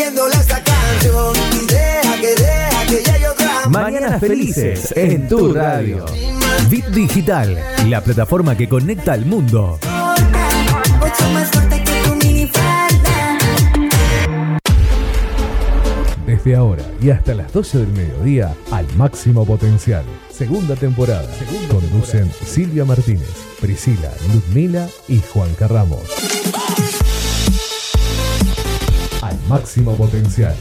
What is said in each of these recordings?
poniéndole esta canción. Y deja que deja que llegue otra Mañanas felices en tu radio. Bit Digital, la plataforma que conecta al mundo. Desde ahora y hasta las 12 del mediodía, al máximo potencial. Segunda temporada. Conducen Silvia Martínez, Priscila, Ludmila y Juan Carramos. Al máximo potencial.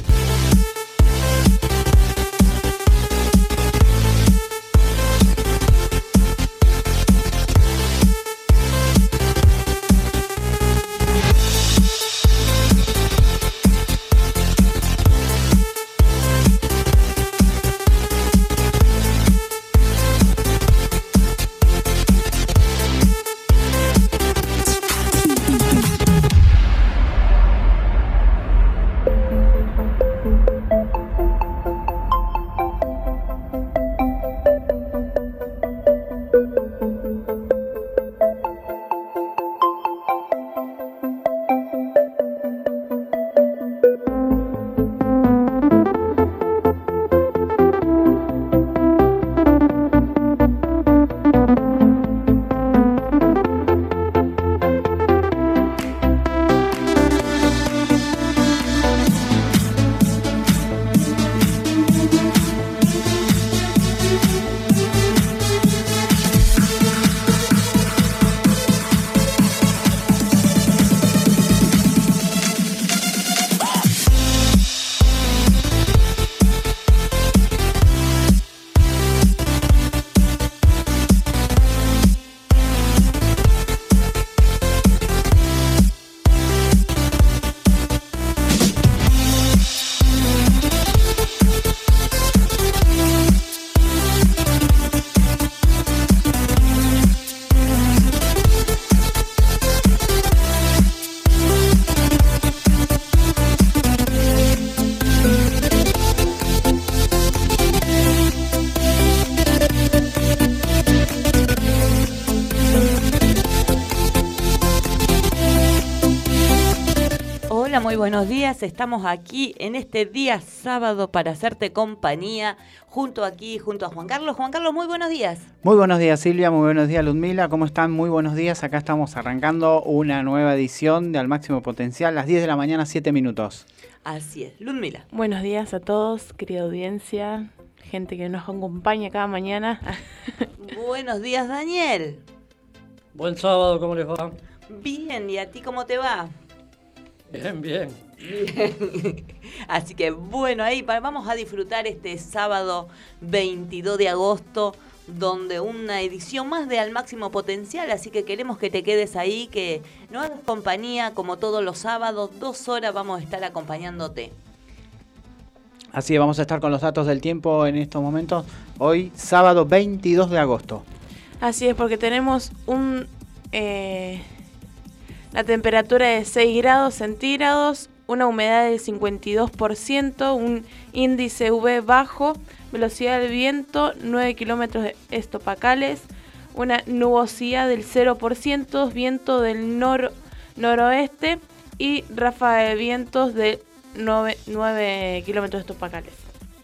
Días. Estamos aquí en este día sábado para hacerte compañía, junto aquí, junto a Juan Carlos. Juan Carlos, muy buenos días. Muy buenos días Silvia, muy buenos días Ludmila, ¿cómo están? Muy buenos días, acá estamos arrancando una nueva edición de Al Máximo Potencial, las 10 de la mañana, 7 minutos. Así es, Ludmila. Buenos días a todos, querida audiencia, gente que nos acompaña cada mañana. buenos días, Daniel. Buen sábado, ¿cómo les va? Bien, ¿y a ti cómo te va? Bien, bien. Así que bueno, ahí vamos a disfrutar este sábado 22 de agosto, donde una edición más de Al Máximo Potencial, así que queremos que te quedes ahí, que nos hagas compañía como todos los sábados, dos horas vamos a estar acompañándote. Así que vamos a estar con los datos del tiempo en estos momentos. Hoy, sábado 22 de agosto. Así es, porque tenemos un eh, la temperatura de 6 grados centígrados, una humedad del 52%, un índice UV bajo, velocidad del viento 9 kilómetros estopacales, una nubosidad del 0%, viento del nor noroeste y ráfaga de vientos de 9, 9 kilómetros estopacales.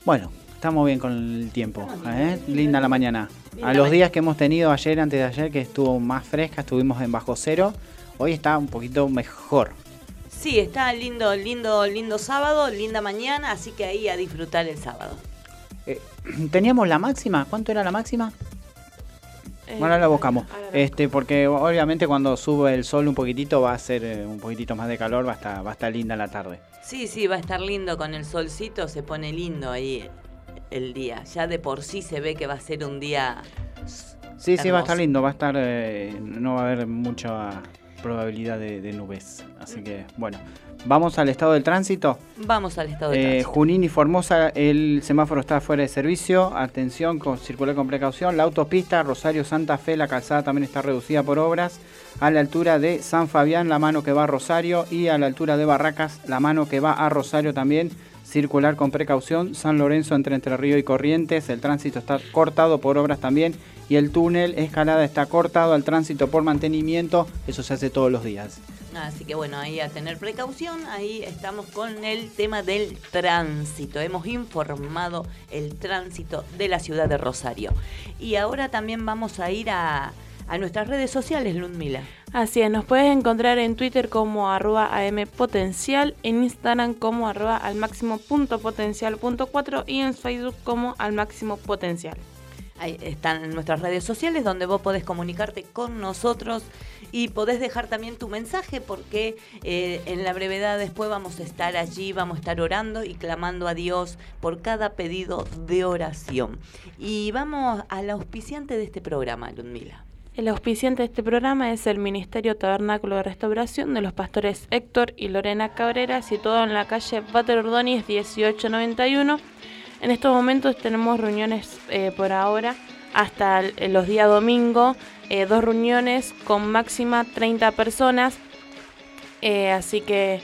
Bueno, estamos bien con el tiempo. ¿eh? Linda la mañana. A los días que hemos tenido ayer, antes de ayer, que estuvo más fresca, estuvimos en bajo cero. Hoy está un poquito mejor. Sí, está lindo, lindo, lindo sábado, linda mañana, así que ahí a disfrutar el sábado. Eh, Teníamos la máxima. ¿Cuánto era la máxima? Eh, Ahora la buscamos. Este, porque obviamente cuando sube el sol un poquitito va a ser eh, un poquitito más de calor, va a estar, va a estar linda la tarde. Sí, sí, va a estar lindo con el solcito, se pone lindo ahí el día. Ya de por sí se ve que va a ser un día... Sí, sí, va a estar lindo, va a estar, eh, no va a haber mucha probabilidad de, de nubes. Así que, bueno, vamos al estado del tránsito. Vamos al estado de Eh, tránsito. Junín y Formosa, el semáforo está fuera de servicio. Atención, con, circular con precaución. La autopista Rosario Santa Fe, la calzada también está reducida por obras. A la altura de San Fabián, la mano que va a Rosario. Y a la altura de Barracas, la mano que va a Rosario también circular con precaución. San Lorenzo entre Entre Río y Corrientes, el tránsito está cortado por obras también. Y el túnel Escalada está cortado al tránsito por mantenimiento. Eso se hace todos los días. Así que bueno, ahí a tener precaución, ahí estamos con el tema del tránsito. Hemos informado el tránsito de la ciudad de Rosario. Y ahora también vamos a ir a, a nuestras redes sociales, Ludmila. Así es, nos puedes encontrar en Twitter como arroba ampotencial, en Instagram como arroba al máximo punto potencial punto cuatro y en Facebook como al máximo potencial. Ahí están nuestras redes sociales donde vos podés comunicarte con nosotros y podés dejar también tu mensaje porque eh, en la brevedad después vamos a estar allí, vamos a estar orando y clamando a Dios por cada pedido de oración. Y vamos al auspiciante de este programa, Ludmila. El auspiciante de este programa es el Ministerio Tabernáculo de Restauración de los pastores Héctor y Lorena Cabrera, situado en la calle Pater Ordóñez 1891. En estos momentos tenemos reuniones eh, por ahora hasta el- los días domingo, eh, dos reuniones con máxima 30 personas. Eh, así que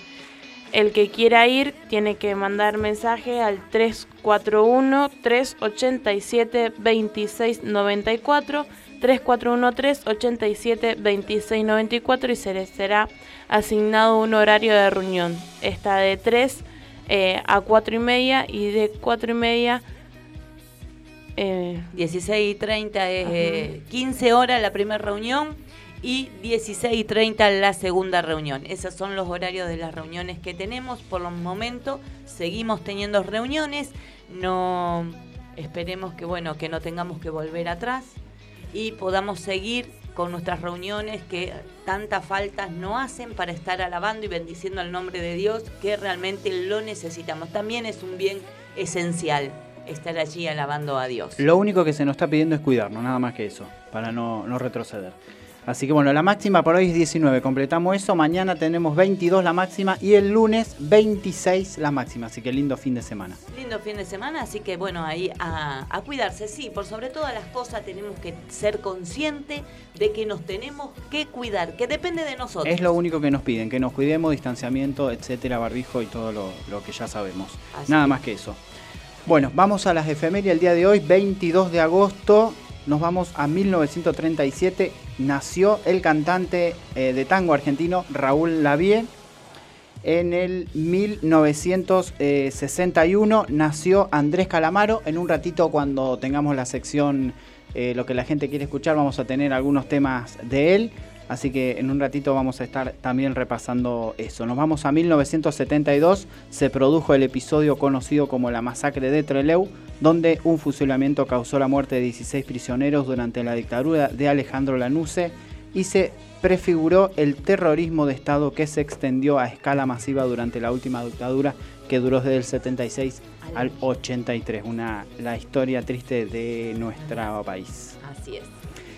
el que quiera ir tiene que mandar mensaje al 341-387-2694. 341-387-2694 y se les será asignado un horario de reunión. Está de 3 eh, a 4 y media y de 4 y media... eh, 16 y 30 es eh, 15 horas la primera reunión y 16 y 30 la segunda reunión. Esos son los horarios de las reuniones que tenemos. Por los momentos seguimos teniendo reuniones. No esperemos que bueno, que no tengamos que volver atrás y podamos seguir con nuestras reuniones que tantas faltas no hacen para estar alabando y bendiciendo el nombre de Dios que realmente lo necesitamos. También es un bien esencial estar allí alabando a Dios. Lo único que se nos está pidiendo es cuidarnos, nada más que eso, para no, no retroceder. Así que bueno, la máxima por hoy es 19, completamos eso, mañana tenemos 22 la máxima y el lunes 26 la máxima, así que lindo fin de semana. Lindo fin de semana, así que bueno, ahí a, a cuidarse, sí, por sobre todas las cosas tenemos que ser conscientes de que nos tenemos que cuidar, que depende de nosotros. Es lo único que nos piden, que nos cuidemos, distanciamiento, etcétera, barbijo y todo lo, lo que ya sabemos. Así Nada que- más que eso. Bueno, vamos a las efemérides el día de hoy, 22 de agosto. Nos vamos a 1937. Nació el cantante eh, de tango argentino Raúl Lavie. En el 1961 nació Andrés Calamaro. En un ratito, cuando tengamos la sección eh, Lo que la gente quiere escuchar, vamos a tener algunos temas de él. Así que en un ratito vamos a estar también repasando eso. Nos vamos a 1972. Se produjo el episodio conocido como la masacre de Trelew, donde un fusilamiento causó la muerte de 16 prisioneros durante la dictadura de Alejandro Lanusse y se prefiguró el terrorismo de Estado que se extendió a escala masiva durante la última dictadura que duró desde el 76 al 83. Una, la historia triste de nuestro país. Así es.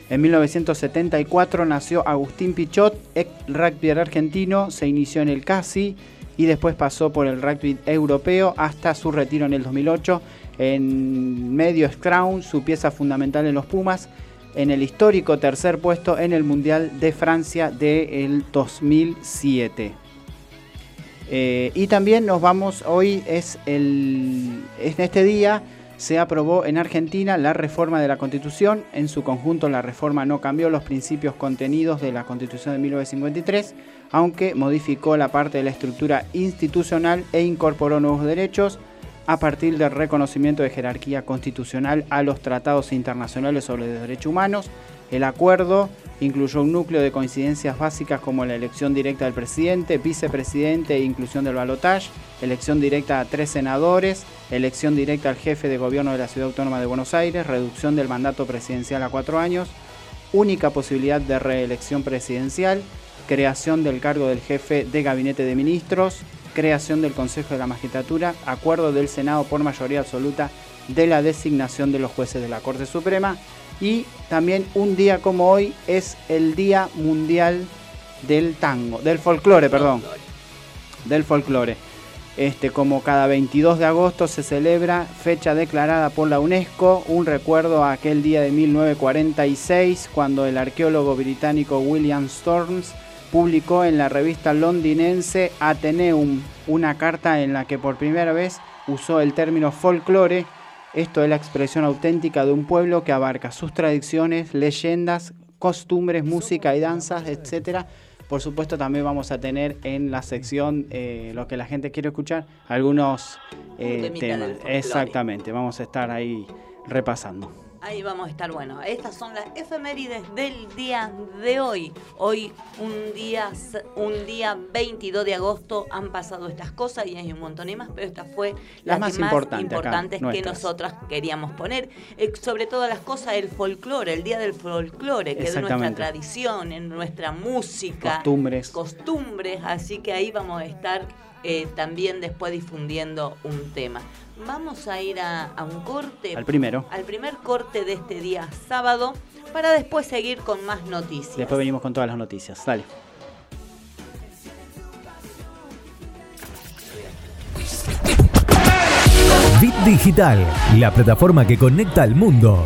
En 1974 nació Agustín Pichot, ex rugby argentino, se inició en el CASI y después pasó por el rugby europeo hasta su retiro en el 2008. En medio Scrown, su pieza fundamental en los Pumas, en el histórico tercer puesto en el Mundial de Francia del 2007. Eh, y también nos vamos, hoy es el, en este día se aprobó en Argentina la reforma de la Constitución. En su conjunto la reforma no cambió los principios contenidos de la Constitución de 1953, aunque modificó la parte de la estructura institucional e incorporó nuevos derechos a partir del reconocimiento de jerarquía constitucional a los tratados internacionales sobre los derechos humanos. El acuerdo incluyó un núcleo de coincidencias básicas como la elección directa del presidente, vicepresidente e inclusión del balotaje, elección directa a tres senadores, elección directa al jefe de gobierno de la Ciudad Autónoma de Buenos Aires, reducción del mandato presidencial a cuatro años, única posibilidad de reelección presidencial, creación del cargo del jefe de gabinete de ministros, creación del Consejo de la Magistratura, acuerdo del Senado por mayoría absoluta de la designación de los jueces de la Corte Suprema y también un día como hoy es el Día Mundial del Tango, del folclore, perdón, del folclore. Este, como cada 22 de agosto se celebra, fecha declarada por la UNESCO, un recuerdo a aquel día de 1946, cuando el arqueólogo británico William Storms publicó en la revista londinense Ateneum una carta en la que por primera vez usó el término folclore. Esto es la expresión auténtica de un pueblo que abarca sus tradiciones, leyendas, costumbres, música y danzas, etcétera. Por supuesto, también vamos a tener en la sección eh, lo que la gente quiere escuchar, algunos eh, temas. Exactamente, vamos a estar ahí repasando. Ahí vamos a estar, bueno, estas son las efemérides del día de hoy. Hoy, un día, un día 22 de agosto, han pasado estas cosas y hay un montón de más, pero esta fue La las más que importante importantes que nosotras queríamos poner. Eh, sobre todas las cosas, el folclore, el día del folclore, que es nuestra tradición, en nuestra música, Costumbres. costumbres, así que ahí vamos a estar eh, también después difundiendo un tema. Vamos a ir a, a un corte Al primero. al primer corte de este día sábado para después seguir con más noticias. Después venimos con todas las noticias. Dale. Bit Digital, la plataforma que conecta al mundo.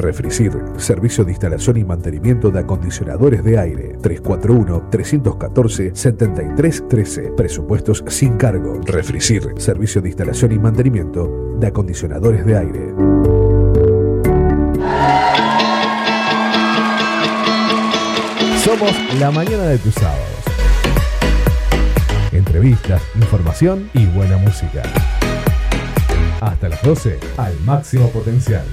Refricir, servicio de instalación y mantenimiento de acondicionadores de aire. 341-314-7313. Presupuestos sin cargo. Refricir, servicio de instalación y mantenimiento de acondicionadores de aire. Somos la mañana de tus sábados. Entrevistas, información y buena música. Hasta las 12, al máximo potencial.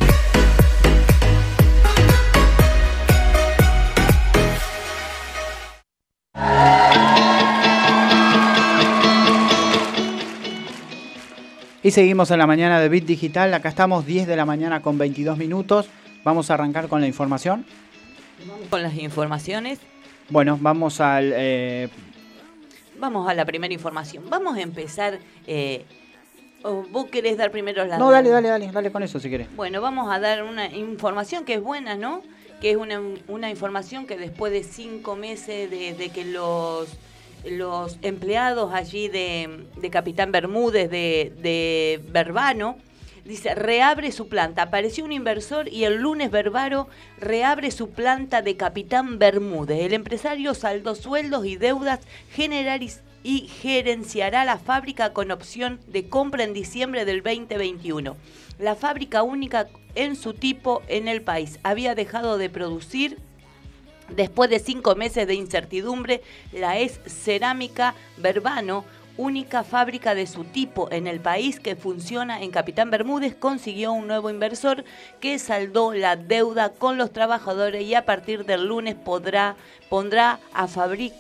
Y seguimos en la mañana de Bit Digital. Acá estamos 10 de la mañana con 22 minutos. Vamos a arrancar con la información. Con las informaciones, Bueno, vamos al... eh, vamos a la primera información. Vamos a empezar. eh, ¿o ¿Vos querés dar primero la.? No, dale, dale, dale, dale con eso si querés. Bueno, vamos a dar una información que es buena, ¿no? Que es una, una información que después de cinco meses de, de que los, los empleados allí de, Capitán Bermúdez, de, de Verbano, dice, reabre su planta. Apareció un inversor y el lunes Verbaro reabre su planta de Capitán Bermúdez. El empresario saldó sueldos y deudas generaliz- y gerenciará la fábrica con opción de compra en diciembre del 2021. La fábrica única en su tipo en el país había dejado de producir Después de cinco meses de incertidumbre, la es Cerámica Verbano, única fábrica de su tipo en el país que funciona en Capitán Bermúdez, consiguió un nuevo inversor que saldó la deuda con los trabajadores y a partir del lunes podrá, pondrá a fabric-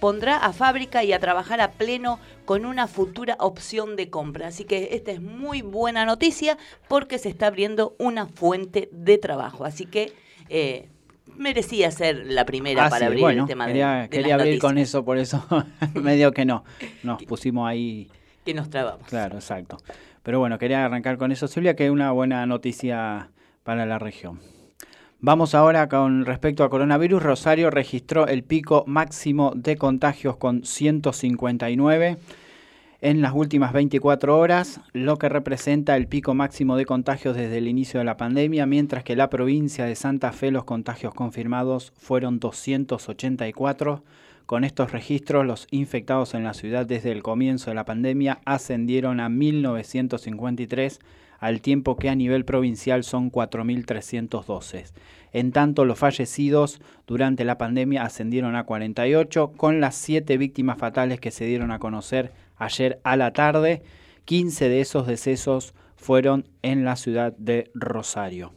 pondrá a fábrica y a trabajar a pleno con una futura opción de compra. Así que esta es muy buena noticia porque se está abriendo una fuente de trabajo. Así que eh, merecía ser la primera Ah, para sí, abrir bueno, el tema quería, de, quería abrir con eso, por eso medio que no. Nos pusimos ahí, que nos trabamos. claro, exacto. Pero bueno, quería arrancar con eso, Silvia, que es una buena noticia para la región. Vamos ahora con respecto a coronavirus. Rosario registró el pico máximo de contagios con 159 en las últimas 24 horas, lo que representa el pico máximo de contagios desde el inicio de la pandemia, mientras que la provincia de Santa Fe los contagios confirmados fueron 284. Con estos registros, los infectados en la ciudad desde el comienzo de la pandemia ascendieron a 1953, al tiempo que a nivel provincial son 4.312. En tanto, los fallecidos durante la pandemia ascendieron a 48, con las 7 víctimas fatales que se dieron a conocer ayer a la tarde. 15 de esos decesos fueron en la ciudad de Rosario.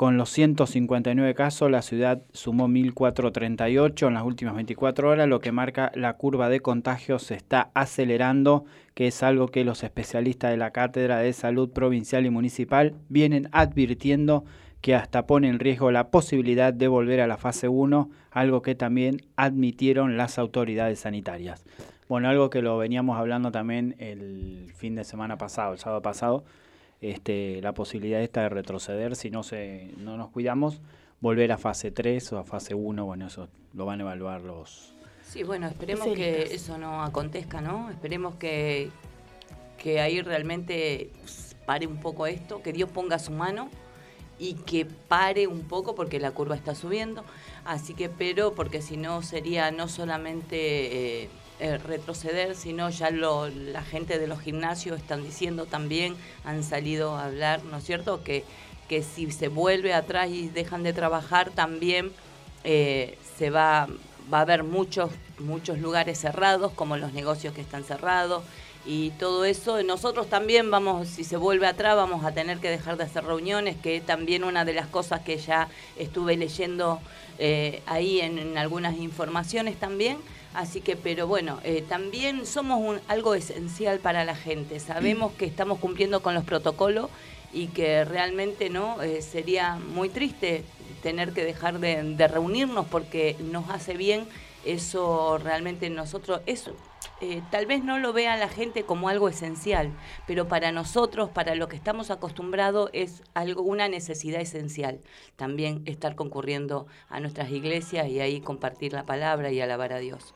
Con los 159 casos, la ciudad sumó 1.438 en las últimas 24 horas, lo que marca la curva de contagios se está acelerando, que es algo que los especialistas de la Cátedra de Salud Provincial y Municipal vienen advirtiendo que hasta pone en riesgo la posibilidad de volver a la fase 1, algo que también admitieron las autoridades sanitarias. Bueno, algo que lo veníamos hablando también el fin de semana pasado, el sábado pasado, este, la posibilidad esta de retroceder si no, se, no nos cuidamos, volver a fase 3 o a fase 1, bueno, eso lo van a evaluar los... Sí, bueno, esperemos que eso no acontezca, ¿no? Esperemos que, que ahí realmente pare un poco esto, que Dios ponga su mano y que pare un poco porque la curva está subiendo. Así que, pero porque si no sería no solamente eh, eh, retroceder, sino ya lo, la gente de los gimnasios están diciendo también, han salido a hablar, ¿no es cierto? Que, que si se vuelve atrás y dejan de trabajar, también eh, se va, va a haber muchos, muchos lugares cerrados, como los negocios que están cerrados y todo eso. Nosotros también vamos, si se vuelve atrás, vamos a tener que dejar de hacer reuniones, que también una de las cosas que ya estuve leyendo eh, ahí en, algunas informaciones también. Así que, pero bueno, eh, también somos un, algo esencial para la gente. Sabemos que estamos cumpliendo con los protocolos y que realmente no eh, sería muy triste tener que dejar de, de reunirnos porque nos hace bien. Eso realmente nosotros, eso eh, tal vez no lo vea la gente como algo esencial, pero para nosotros, para lo que estamos acostumbrados, es algo, una necesidad esencial. También estar concurriendo a nuestras iglesias y ahí compartir la palabra y alabar a Dios.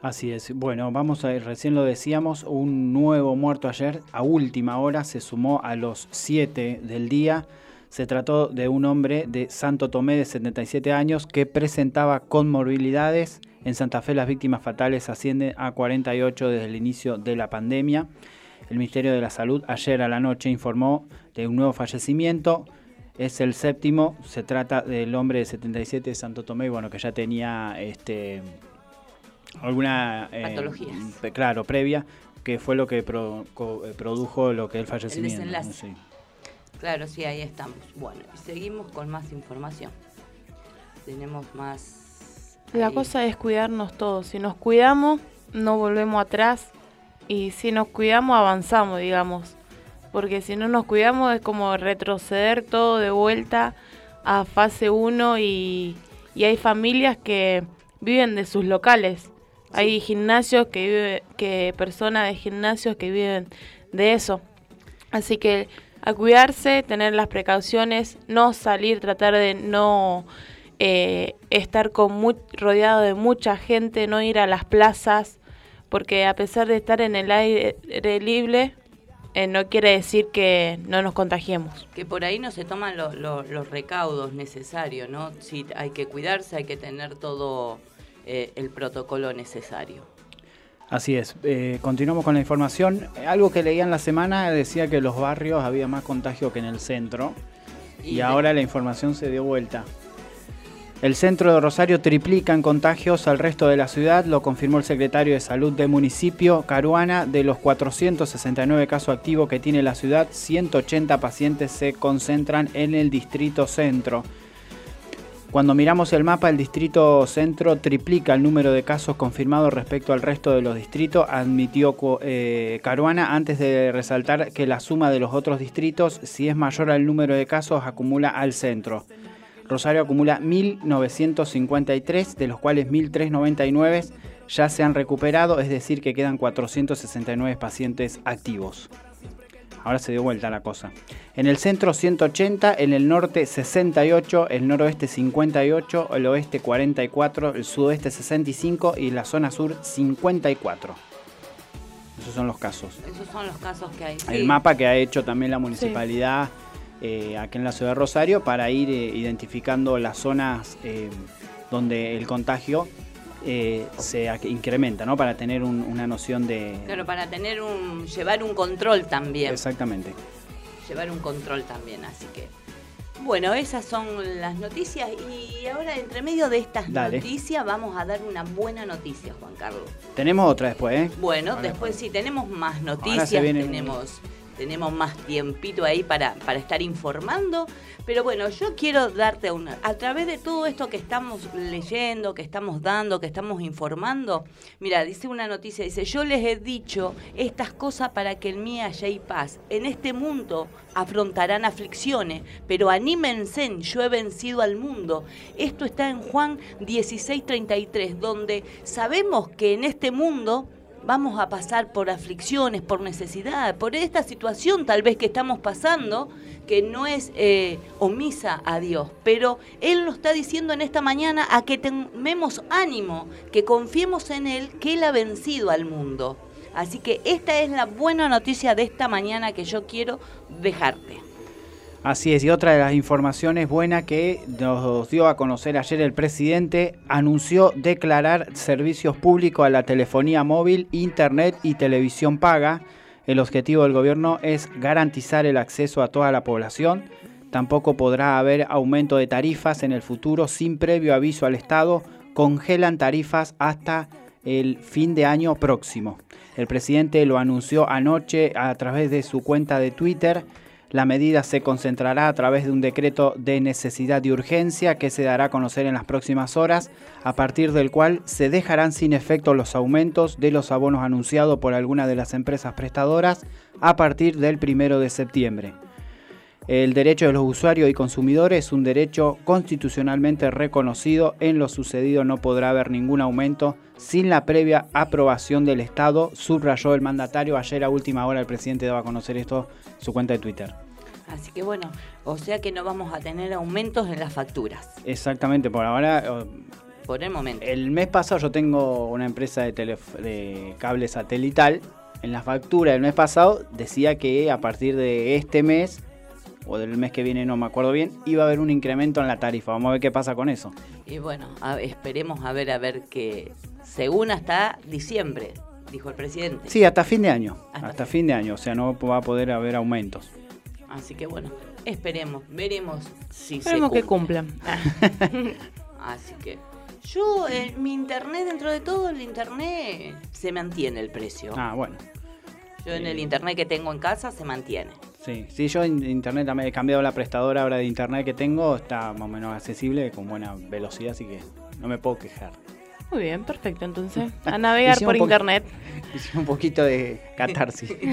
Así es. Bueno, vamos a ir, recién lo decíamos, un nuevo muerto ayer, a última hora, se sumó a los siete del día. Se trató de un hombre de Santo Tomé de 77 años que presentaba conmorbilidades en Santa Fe las víctimas fatales ascienden a 48 desde el inicio de la pandemia. El Ministerio de la Salud ayer a la noche informó de un nuevo fallecimiento. Es el séptimo, se trata del hombre de 77 de Santo Tomé, bueno, que ya tenía este, alguna eh, patología. Claro, previa, que fue lo que eh, produjo lo que el fallecimiento. El Claro, sí, ahí estamos. Bueno, seguimos con más información. Tenemos más la cosa es cuidarnos todos. Si nos cuidamos, no volvemos atrás. Y si nos cuidamos, avanzamos, digamos. Porque si no nos cuidamos es como retroceder todo de vuelta a fase 1 y, hay familias que viven de sus locales. Hay gimnasios que viven, que personas de gimnasios que viven de eso. Así que a cuidarse, tener las precauciones, no salir, tratar de no eh, estar con rodeado de mucha gente, no ir a las plazas, porque a pesar de estar en el aire libre, eh, no quiere decir que no nos contagiemos. Que por ahí no se toman los recaudos necesarios, ¿no? Sí, hay que cuidarse, hay que tener todo eh, el protocolo necesario. Así es. continuamos con la información. Algo que leía en la semana decía que en los barrios había más contagio que en el centro. Y, ahora la información se dio vuelta. El centro de Rosario triplica en contagios al resto de la ciudad, lo confirmó el secretario de Salud del municipio, Caruana. De los 469 casos activos que tiene la ciudad, 180 pacientes se concentran en el distrito centro. Cuando miramos el mapa, el distrito centro triplica el número de casos confirmados respecto al resto de los distritos, admitió eh, Caruana, antes de resaltar que la suma de los otros distritos, si es mayor al número de casos, acumula al centro. Rosario acumula 1.953, de los cuales 1.399 ya se han recuperado, es decir, que quedan 469 pacientes activos. Ahora se dio vuelta la cosa. En el centro 180, en el norte 68, el noroeste 58, el oeste 44, el sudoeste 65 y la zona sur 54. Esos son los casos. Esos son los casos que hay. El mapa que ha hecho también la municipalidad. Eh, aquí en la ciudad de Rosario para ir eh, identificando las zonas eh, donde el contagio se incrementa, ¿no? Para tener una noción de... Claro, para tener un... llevar un control también. Exactamente. Llevar un control también, así que... Bueno, esas son las noticias y ahora entre medio de estas noticias vamos a dar una buena noticia, Juan Carlos. Tenemos otra después, ¿eh? Bueno, después sí, tenemos más noticias, tenemos tenemos más tiempito ahí para, para estar informando. Pero bueno, yo quiero darte una. A través de todo esto que estamos leyendo, que estamos dando, que estamos informando, mira, dice una noticia, dice, yo les he dicho estas cosas para que en mí haya paz. En este mundo afrontarán aflicciones, pero anímense, yo he vencido al mundo. Esto está en Juan 16:33, donde sabemos que en este mundo vamos a pasar por aflicciones, por necesidad, por esta situación tal vez que estamos pasando, que no es eh, omisa a Dios, pero Él nos está diciendo en esta mañana a que tenemos ánimo, que confiemos en Él, que Él ha vencido al mundo. Así que esta es la buena noticia de esta mañana que yo quiero dejarte. Así es, y otra de las informaciones buenas que nos dio a conocer ayer el presidente, anunció declarar servicios públicos a la telefonía móvil, internet y televisión paga. El objetivo del gobierno es garantizar el acceso a toda la población. Tampoco podrá haber aumento de tarifas en el futuro sin previo aviso al Estado. Congelan tarifas hasta el fin de año próximo. El presidente lo anunció anoche a través de su cuenta de Twitter. La medida se concentrará a través de un decreto de necesidad y urgencia que se dará a conocer en las próximas horas, a partir del cual se dejarán sin efecto los aumentos de los abonos anunciados por alguna de las empresas prestadoras a partir del primero de septiembre. El derecho de los usuarios y consumidores es un derecho constitucionalmente reconocido. En lo sucedido no podrá haber ningún aumento sin la previa aprobación del Estado, subrayó el mandatario. Ayer a última hora el presidente daba a conocer esto en su cuenta de Twitter. Así que bueno, o sea que no vamos a tener aumentos en las facturas. Exactamente, por ahora... Por el momento. El mes pasado yo tengo una empresa de, de cable satelital. En la factura del mes pasado decía que a partir de este mes o del mes que viene, no me acuerdo bien, iba a haber un incremento en la tarifa. Vamos a ver qué pasa con eso. Y bueno, esperemos a ver, a ver qué, según hasta diciembre, dijo el presidente. Sí, hasta fin de año. Hasta, fin de año, o sea, no va a poder haber aumentos. Así que bueno, esperemos, veremos si esperemos que cumplan. Así que yo, en eh, mi internet, dentro de todo, el internet se mantiene el precio. Ah, bueno. Yo en el internet que tengo en casa se mantiene. Sí, sí, yo en internet también he cambiado la prestadora ahora de internet que tengo, está más o menos accesible, con buena velocidad, así que no me puedo quejar. Muy bien, perfecto. Entonces, a navegar por internet. Hicimos un poquito de catarsis.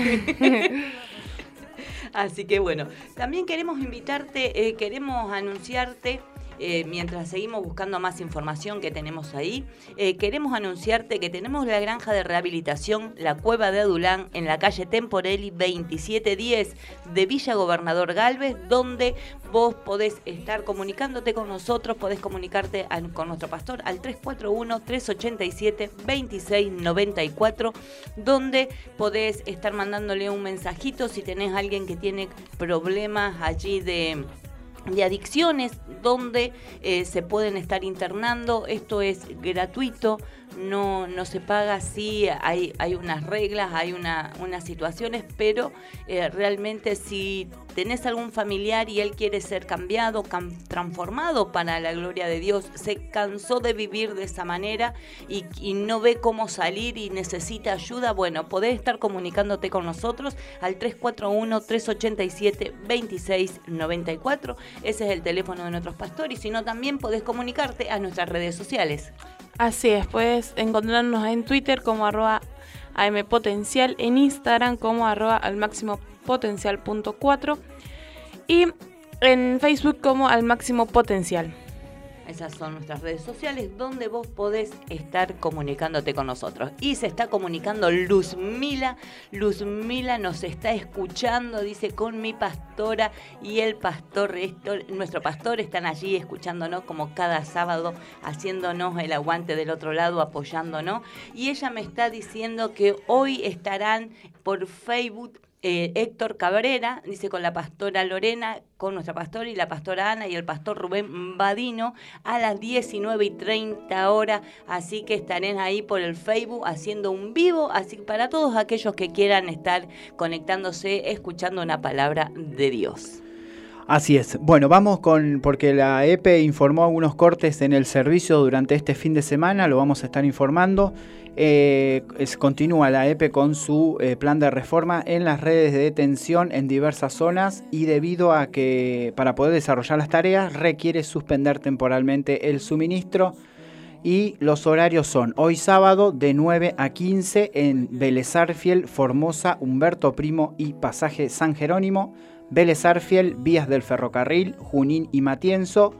Así que bueno, también queremos invitarte, eh, queremos anunciarte eh, mientras seguimos buscando más información que tenemos ahí, eh, queremos anunciarte que tenemos la granja de rehabilitación La Cueva de Adulán en la calle Temporelli 2710 de Villa Gobernador Galvez, donde vos podés estar comunicándote con nosotros, podés comunicarte con nuestro pastor al 341-387-2694, donde podés estar mandándole un mensajito si tenés alguien que tiene problemas allí de de adicciones donde eh, se pueden estar internando. Esto es gratuito, no, no se paga, sí hay, hay unas reglas, hay una, unas situaciones, pero eh, realmente si tenés algún familiar y él quiere ser cambiado, transformado para la gloria de Dios, se cansó de vivir de esa manera y, no ve cómo salir y necesita ayuda, bueno, podés estar comunicándote con nosotros al 341-387-2694. Ese es el teléfono de nuestros pastores, y si no, también podés comunicarte a nuestras redes sociales. Así es, puedes encontrarnos en Twitter como arroba ampotencial, en Instagram como arroba al máximo potencial punto y en Facebook como al máximo potencial. Esas son nuestras redes sociales donde vos podés estar comunicándote con nosotros. Y se está comunicando Luzmila. Luzmila nos está escuchando, dice, con mi pastora y el pastor, nuestro pastor están allí escuchándonos como cada sábado, haciéndonos el aguante del otro lado, apoyándonos. Y ella me está diciendo que hoy estarán por Facebook eh, Héctor Cabrera, dice con la pastora Lorena, con nuestra pastora y la pastora Ana y el pastor Rubén Badino a las 19 y 30 horas. Así que estarán ahí por el Facebook haciendo un vivo. Así que para todos aquellos que quieran estar conectándose, escuchando una palabra de Dios. Así es. Bueno, vamos con, porque la EPE informó algunos cortes en el servicio durante este fin de semana, lo vamos a estar informando. Eh, continúa la EPE con su eh, plan de reforma en las redes de detención en diversas zonas y debido a que para poder desarrollar las tareas requiere suspender temporalmente el suministro y los horarios son hoy sábado de 9 a 15 en Vélez Formosa, Humberto Primo y Pasaje San Jerónimo, Vélez Vías del Ferrocarril, Junín y Matienzo.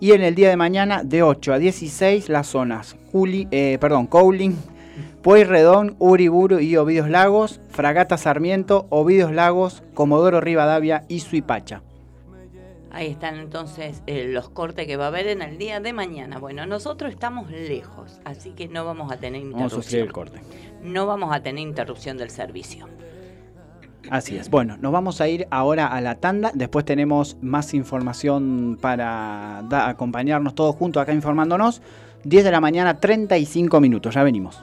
Y en el día de mañana de 8 a 16 las zonas Juli, eh, perdón, Cowling, Pueyrredón, Uriburu y Ovidios Lagos, Fragata Sarmiento, Ovidios Lagos, Comodoro Rivadavia y Suipacha. Ahí están entonces eh, los cortes que va a haber en el día de mañana. Bueno, nosotros estamos lejos, así que no vamos a tener Vamos a sufrir interrupción. el corte. No vamos a tener interrupción del servicio. Así es. Bueno, nos vamos a ir ahora a la tanda. Después tenemos más información para acompañarnos todos juntos acá informándonos. 10 de la mañana, 35 minutos. Ya venimos.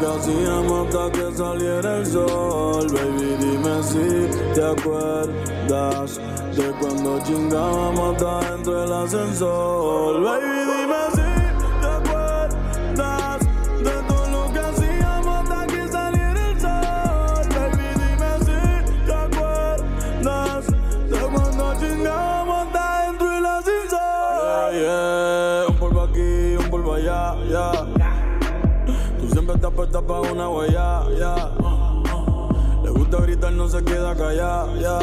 Que hacíamos hasta que saliera el sol. Baby, dime si te acuerdas de cuando chingábamos hasta dentro del ascensor. Baby, dime Le gusta gritar, no se queda callada, ya.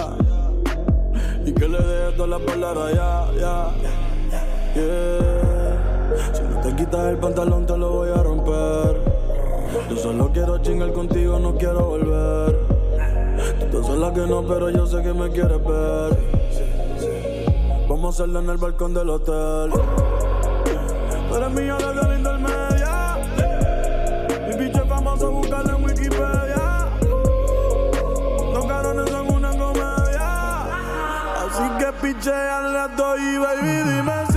Y que le deje todas las palabras, ya. Yeah. Si no te quitas el pantalón, te lo voy a romper. Yo solo quiero chingar contigo, no quiero volver. Tú estás sola que no, pero yo sé que me quieres ver. Vamos a hacerlo en el balcón del hotel. Tú eres mía que picheale a todo y baby, dime si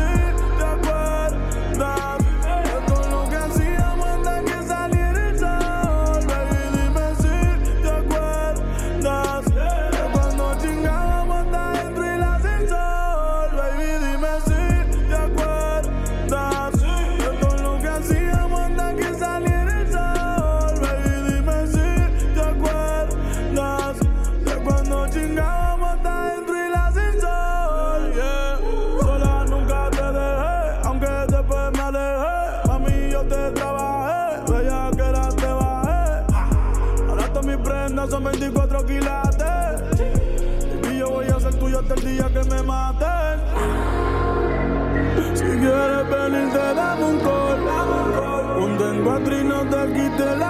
no te quites la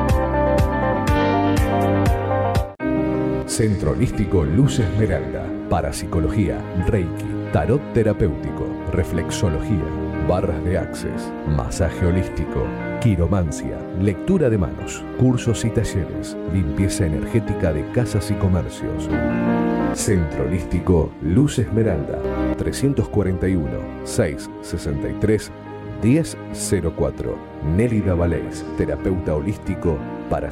Centro Holístico Luz Esmeralda. Parapsicología, Reiki, Tarot Terapéutico, Reflexología, barras de access, masaje holístico, quiromancia, lectura de manos, cursos y talleres, limpieza energética de casas y comercios. Centro Holístico Luz Esmeralda, 341 663 1004. Nélida Valés, terapeuta holístico para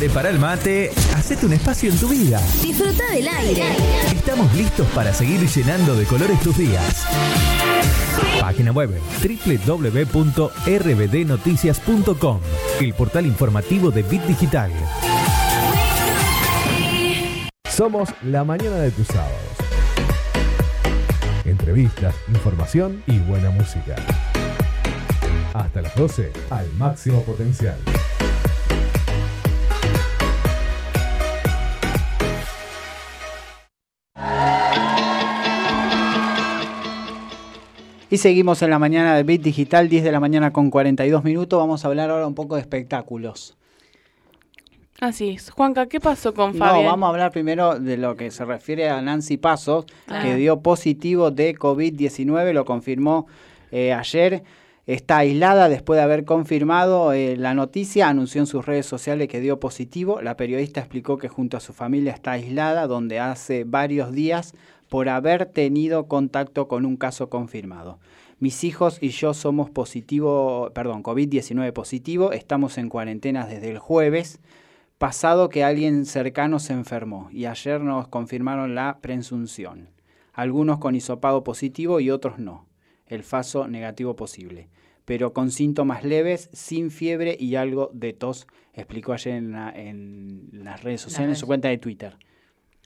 Prepara el mate, hacete un espacio en tu vida. Disfruta del aire. Estamos listos para seguir llenando de colores tus días. Página web www.rbdnoticias.com, el portal informativo de Bit Digital. Somos la mañana de tus sábados. Entrevistas, información y buena música. Hasta las 12, al máximo potencial. Y seguimos en la mañana de Bit Digital, 10 de la mañana con 42 minutos. Vamos a hablar ahora un poco de espectáculos. Así es. Juanca, ¿qué pasó con Fabián? No, vamos a hablar primero de lo que se refiere a Nancy Pasos, Ah. que dio positivo de COVID-19, lo confirmó eh, ayer. Está aislada después de haber confirmado eh, la noticia, anunció en sus redes sociales que dio positivo. La periodista explicó que junto a su familia está aislada, donde hace varios días por haber tenido contacto con un caso confirmado. Mis hijos y yo somos positivo, perdón, COVID-19 positivo, estamos en cuarentena desde el jueves pasado que alguien cercano se enfermó y ayer nos confirmaron la presunción. Algunos con hisopado positivo y otros no. El faso negativo posible. Pero con síntomas leves, sin fiebre y algo de tos, explicó ayer en, la- en las redes sociales, en su cuenta de Twitter.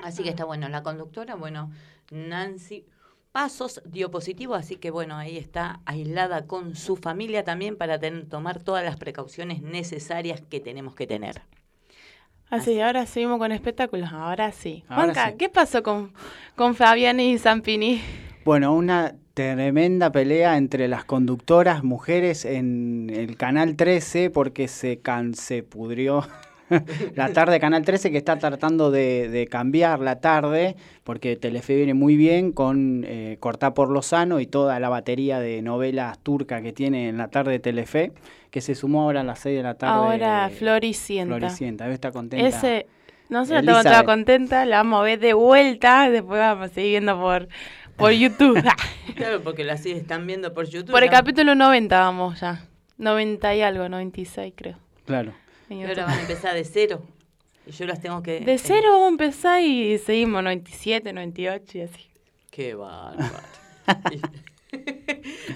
Así que está bueno. La conductora, bueno, Nancy Pasos dio positivo, así que bueno, ahí está aislada con su familia también para ten- tomar todas las precauciones necesarias que tenemos que tener. Así, ahora seguimos con espectáculos. Ahora sí. Ahora Juanca, sí. ¿qué pasó con, con Fabián y Zampini? Bueno, una tremenda pelea entre las conductoras mujeres en el Canal 13 porque se, can, se pudrió la tarde de Canal 13 que está tratando de, de cambiar la tarde porque Telefe viene muy bien con eh, Cortá por Lozano y toda la batería de novelas turcas que tiene en la tarde de Telefe que se sumó ahora a las 6 de la tarde. Ahora Floricienta. Floricienta, estar contenta. Ese, no sé, tengo Elizabeth. toda contenta, la vamos a ver de vuelta, después vamos a seguir viendo por, por YouTube. Claro, porque las están viendo por YouTube. por el ¿no? capítulo 90 vamos ya. 90 y algo, 96 creo. Claro. Y ahora van a empezar de cero. Y yo las tengo que... De cero vamos a empezar y seguimos 97, 98 y así. Qué bárbaro.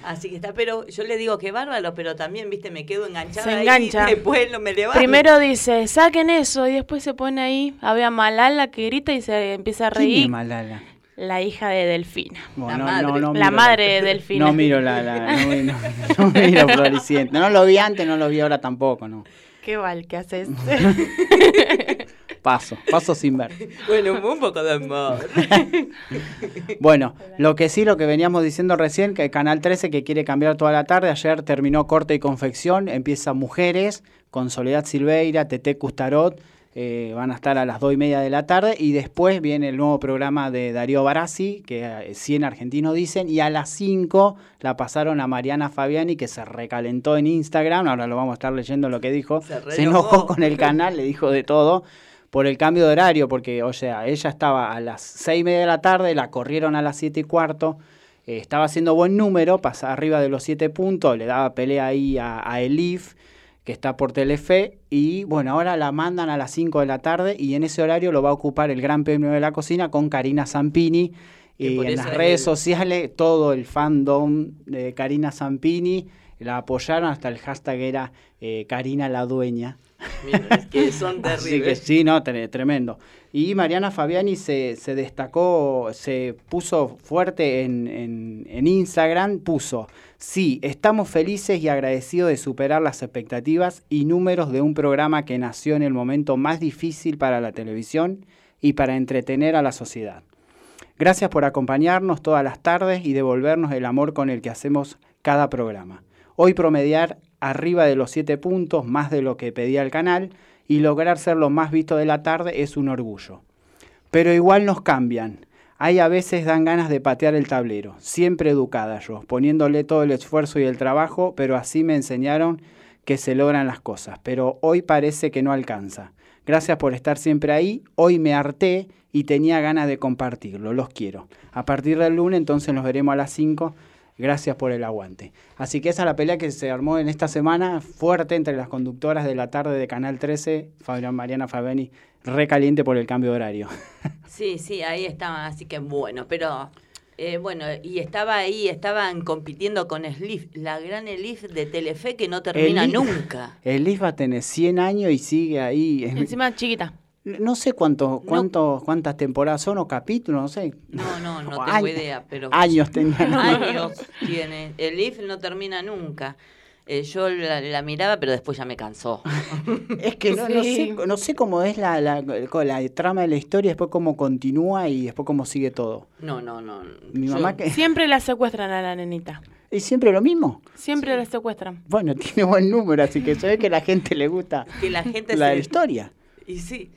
Así que está, pero yo le digo que bárbaro, pero también, viste, me quedo enganchada Se ahí, engancha. después no me levanto. Primero dice, saquen eso, y después se pone ahí, había a Malala que grita y se empieza a ¿Quién es reír. Malala? La hija de Delfina. Bueno, La no, madre. no La madre de Delfina. No miro la, la- no, no- no miro Floricienta. No lo vi antes, no lo vi ahora tampoco, no. Qué mal que haces. Paso, paso sin ver. Bueno, un poco de amor. Bueno, lo que sí, lo que veníamos diciendo recién, que el Canal 13 que quiere cambiar toda la tarde, ayer terminó corte y confección, empieza Mujeres con Soledad Silveira, Tete Custarot, eh, van a estar a las 2 y media de la tarde y después viene el nuevo programa de Darío Barassi, que eh, 100 argentinos dicen, y a las 5 la pasaron a Mariana Fabiani, que se recalentó en Instagram, ahora lo vamos a estar leyendo lo que dijo, Se enojó. con el canal, le dijo de todo por el cambio de horario, porque, o sea, ella estaba a las seis y media de la tarde, la corrieron a las siete y cuarto, eh, estaba haciendo buen número, pasaba arriba de los siete puntos, le daba pelea ahí a, a Elif, que está por Telefe, y bueno, ahora la mandan a las 5 de la tarde y en ese horario lo va a ocupar el Gran Premio de la Cocina con Karina Zampini. Y por en las es redes el- sociales todo el fandom de Karina Zampini la apoyaron, hasta el hashtag era eh, Karina la dueña. Mira, es que son Así que terribles. sí, no, tre- tremendo. Y Mariana Fabiani se, se destacó, se puso fuerte en, en- en Instagram, puso, sí, estamos felices y agradecidos de superar las expectativas y números de un programa que nació en el momento más difícil para la televisión y para entretener a la sociedad. Gracias por acompañarnos todas las tardes y devolvernos el amor con el que hacemos cada programa. Hoy promediar arriba de los 7 puntos, más de lo que pedía el canal, y lograr ser lo más visto de la tarde es un orgullo. Pero igual nos cambian. Hay a veces dan ganas de patear el tablero, siempre educada yo, poniéndole todo el esfuerzo y el trabajo, pero así me enseñaron que se logran las cosas. Pero hoy parece que no alcanza. Gracias por estar siempre ahí. Hoy me harté y tenía ganas de compartirlo. Los quiero. A partir del lunes entonces nos veremos a las 5. Gracias por el aguante. Así que esa es la pelea que se armó en esta semana, fuerte entre las conductoras de la tarde de Canal 13, Fabián Mariana Fabeni, recaliente por el cambio de horario. Sí, sí, ahí estaba, así que bueno, pero eh, bueno, y estaba ahí, estaban compitiendo con Elif, la gran Elif de Telefe que no termina Elif- nunca. Elif va a tener 100 años y sigue ahí. Encima chiquita. No sé cuánto, cuánto, cuántas temporadas son o capítulos, no sé. No, no, no O tengo años- idea, pero Años tenía. años tiene. Elif no termina nunca. Eh, yo la, la miraba, pero después ya me cansó. Es que no, sé, no sé cómo es la, la, la trama de la historia, después cómo continúa y después cómo sigue todo. No, no, no. Mi Yo- mamá que... Siempre la secuestran a la nenita. ¿Es siempre lo mismo? Siempre la secuestran. Bueno, tiene buen número, así que se ve que a la gente le gusta que la gente la se- historia. Y sí,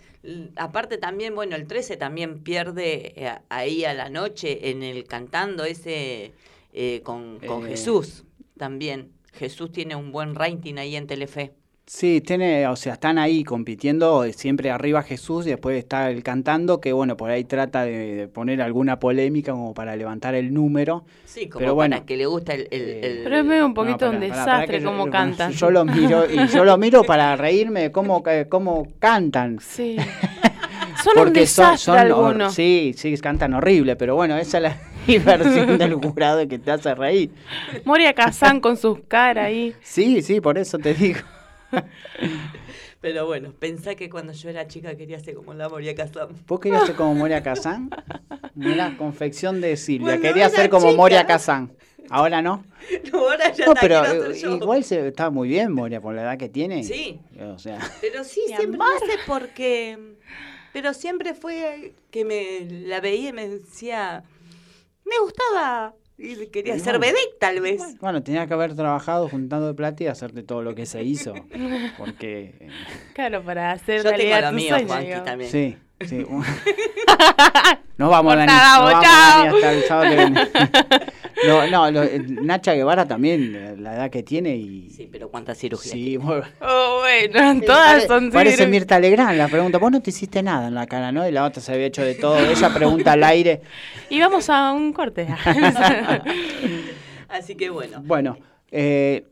aparte también, bueno, el 13 también pierde eh, ahí a la noche en el cantando ese eh, con, con Eh. Jesús también. Jesús tiene un buen rating ahí en Telefe. Sí, tiene, o sea, están ahí compitiendo, eh, siempre arriba Jesús y después está el cantando, que bueno, por ahí trata de, de poner alguna polémica como para levantar el número. Sí, como Pero para bueno. que le gusta el... el- el- Pero es medio un No, poquito un desastre yo- como yo- cantan. Yo lo miro y yo lo miro para reírme de cómo, eh, cómo cantan. Sí. Son un Porque son- desastre son hor- algunos. Sí, sí, cantan horrible, pero bueno, esa es la diversión del jurado que te hace reír. Moria Kazan con sus caras ahí. Sí, sí, por eso te digo. Pero bueno, pensá que cuando yo era chica quería ser como la Moria Kazan. ¿Vos querías ser como Moria Kazan? Mira, confección de Silvia. Cuando Quería ser como chica. Moria Kazan. Ahora no. No, ahora ya No, pero hacer yo. igual se, está muy bien Moria por la edad que tiene. Sí. O sea, Pero sí, Mi siempre, amor. no sé por qué, pero siempre fue que me la veía y me decía, me gustaba, y quería Y ser bueno. vedette tal vez. bueno, tenía que haber trabajado juntando plata y hacerte todo lo que se hizo. Porque, eh, Claro, para hacer Yo tengo realidad lo tu mío, sueño, Juanqui, también. sí, sí. Nos vamos, Dani. Nos vamos. Dani, hasta el sábado que viene. No, no, lo- eh, Nacha Guevara también, la edad que tiene y... Sí, pero cuánta cirugía. Sí, muy- Oh, bueno, todas son Parece cirugías. Mirta Legrand, la pregunta, vos no te hiciste nada en la cara, ¿no? Y la otra se había hecho de todo. Ella pregunta al aire. Y vamos a un corte. Así que bueno. Bueno, eh,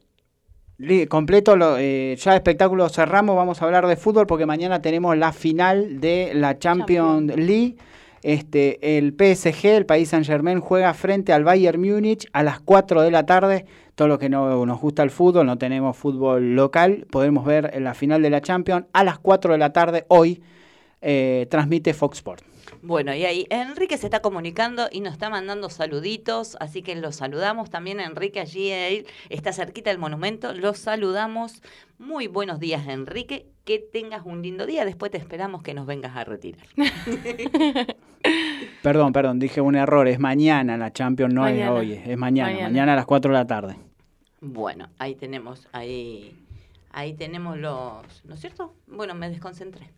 completo, lo, eh, ya espectáculo cerramos, vamos a hablar de fútbol porque mañana tenemos la final de la Champions League. Este, el PSG, el País Saint Germain, juega frente al Bayern Múnich a las 4 de la tarde. Todo lo que no nos gusta el fútbol, no tenemos fútbol local, podemos ver en la final de la Champions a las 4 de la tarde hoy. eh, transmite Fox Sport. Bueno, y ahí Enrique se está comunicando y nos está mandando saluditos, así que los saludamos también a Enrique allí, él está cerquita del monumento, los saludamos. Muy buenos días, Enrique, que tengas un lindo día, después te esperamos que nos vengas a retirar. Perdón, perdón, dije un error, es mañana la Champions, no Mañana. es hoy, es mañana, Mañana. mañana a las 4 de la tarde. Bueno, ahí tenemos, ahí, ahí tenemos los, ¿no es cierto? Bueno, me desconcentré.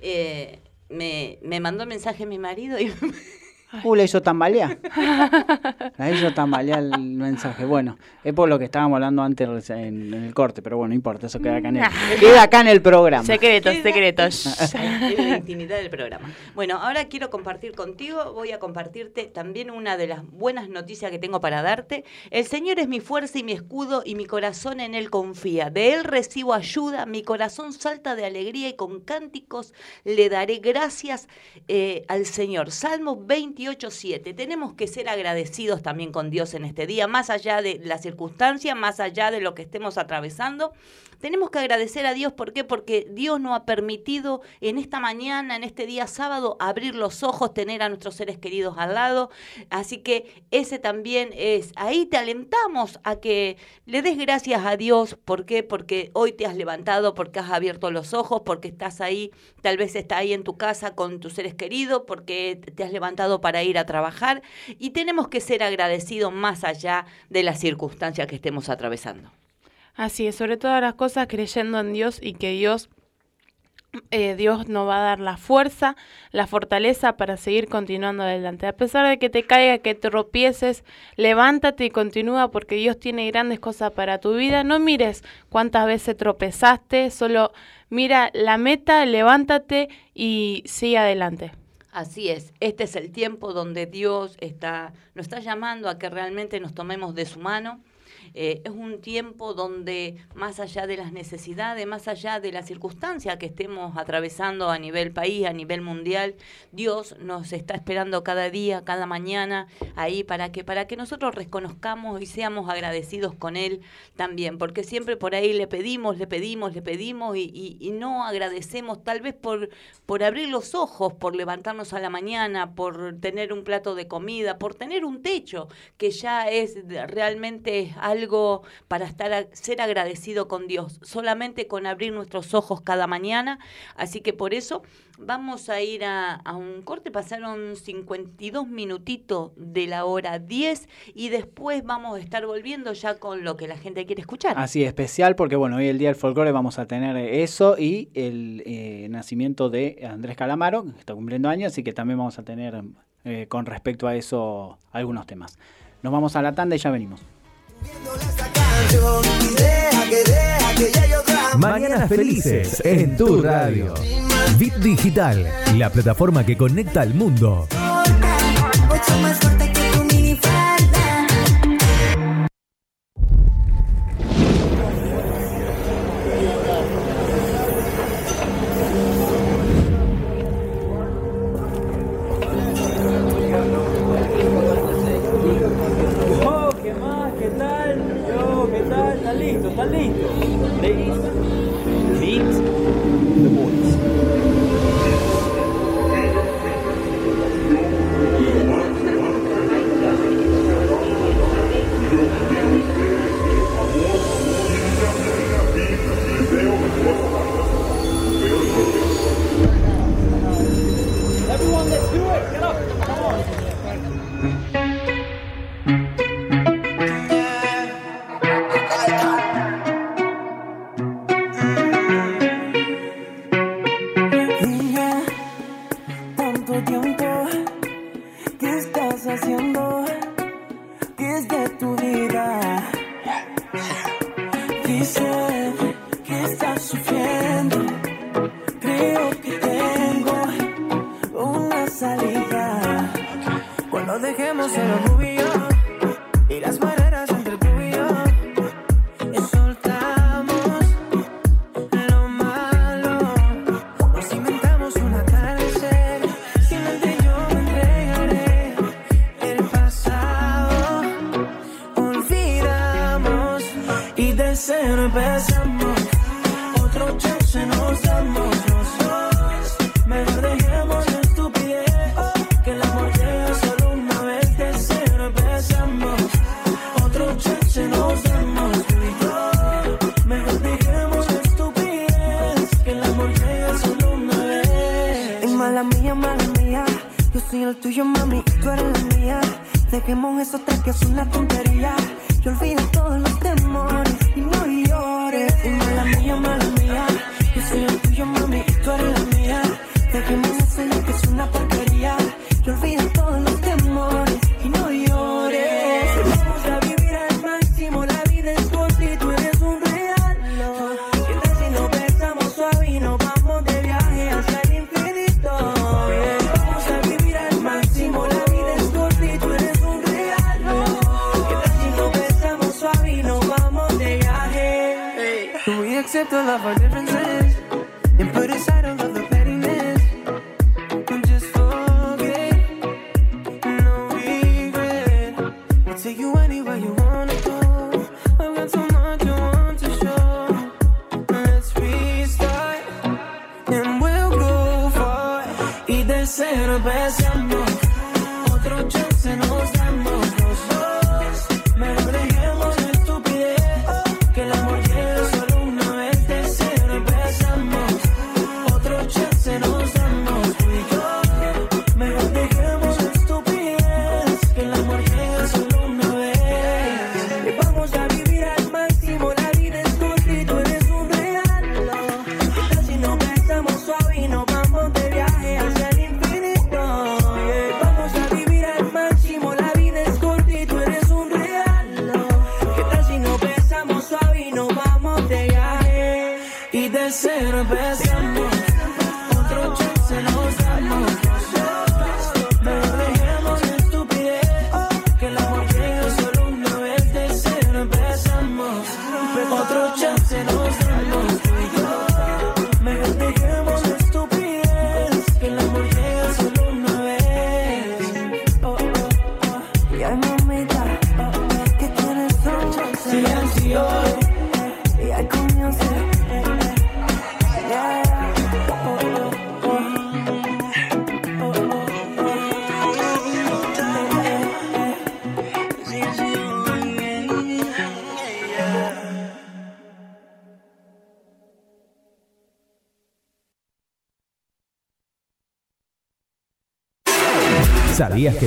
Eh, me, me mandó mensaje mi marido y Uh, la hizo tambalear. La hizo tambalear el mensaje. Bueno, es por lo que estábamos hablando antes en, en el corte, pero bueno, no importa, eso queda acá en el, queda acá en el programa. secretos, secretos. en la intimidad del programa. Bueno, ahora quiero compartir contigo, voy a compartirte también una de las buenas noticias que tengo para darte. El Señor es mi fuerza y mi escudo y mi corazón en Él confía. De Él recibo ayuda, mi corazón salta de alegría y con cánticos le daré gracias eh, al Señor. Salmo 28, 287. Tenemos que ser agradecidos también con Dios en este día, más allá de la circunstancia, más allá de lo que estemos atravesando. Tenemos que agradecer a Dios, ¿por qué? Porque Dios nos ha permitido en esta mañana, en este día sábado, abrir los ojos, tener a nuestros seres queridos al lado. Así que ese también es, ahí te alentamos a que le des gracias a Dios. ¿Por qué? Porque hoy te has levantado, porque has abierto los ojos, porque estás ahí, tal vez está ahí en tu casa con tus seres queridos, porque te has levantado para ir a trabajar. Y tenemos que ser agradecidos más allá de las circunstancias que estemos atravesando. Así es, sobre todas las cosas creyendo en Dios y que Dios eh, Dios nos va a dar la fuerza, la fortaleza para seguir continuando adelante. A pesar de que te caiga, que te tropieces, levántate y continúa porque Dios tiene grandes cosas para tu vida. No mires cuántas veces tropezaste, solo mira la meta, levántate y sigue adelante. Así es, este es el tiempo donde Dios está, nos está llamando a que realmente nos tomemos de su mano eh, es un tiempo donde más allá de las necesidades, más allá de las circunstancias que estemos atravesando a nivel país, a nivel mundial, Dios nos está esperando cada día, cada mañana ahí para que para que nosotros reconozcamos y seamos agradecidos con él también, porque siempre por ahí le pedimos, le pedimos, le pedimos y, no agradecemos tal vez por por abrir los ojos, por levantarnos a la mañana, por tener un plato de comida, por tener un techo, que ya es realmente algo para estar ser agradecido con Dios, solamente con abrir nuestros ojos cada mañana. Así que por eso vamos a ir a, un corte, pasaron 52 minutitos de la hora 10 y después vamos a estar volviendo ya con lo que la gente quiere escuchar. Así, especial porque bueno, hoy el Día del Folclore vamos a tener eso y el eh, nacimiento de Andrés Calamaro, que está cumpliendo años, así que también vamos a tener eh, con respecto a eso algunos temas. Nos vamos a la tanda y ya venimos. Mañanas felices en tu radio. Bit Digital, la plataforma que conecta al mundo. Mucho más fuerte que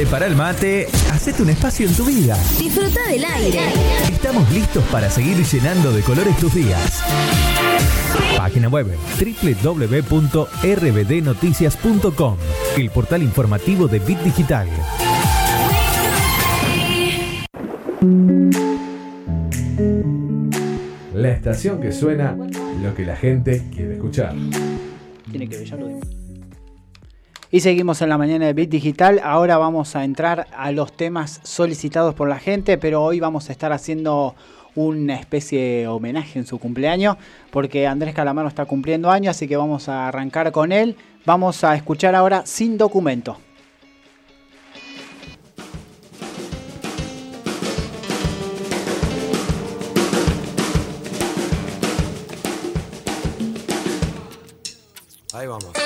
Prepara el mate, hacete un espacio en tu vida. Disfruta del aire. Estamos listos para seguir llenando de colores tus días. Página web www.rbdnoticias.com, el portal informativo de Bit Digital. La estación que suena lo que la gente quiere escuchar. Tiene que ver, ya lo dimos. Y seguimos en la mañana de Bit Digital. Ahora vamos a entrar a los temas solicitados por la gente, pero hoy vamos a estar haciendo una especie de homenaje en su cumpleaños, porque Andrés Calamaro está cumpliendo años, así que vamos a arrancar con él. Vamos a escuchar ahora Sin Documento. Ahí vamos.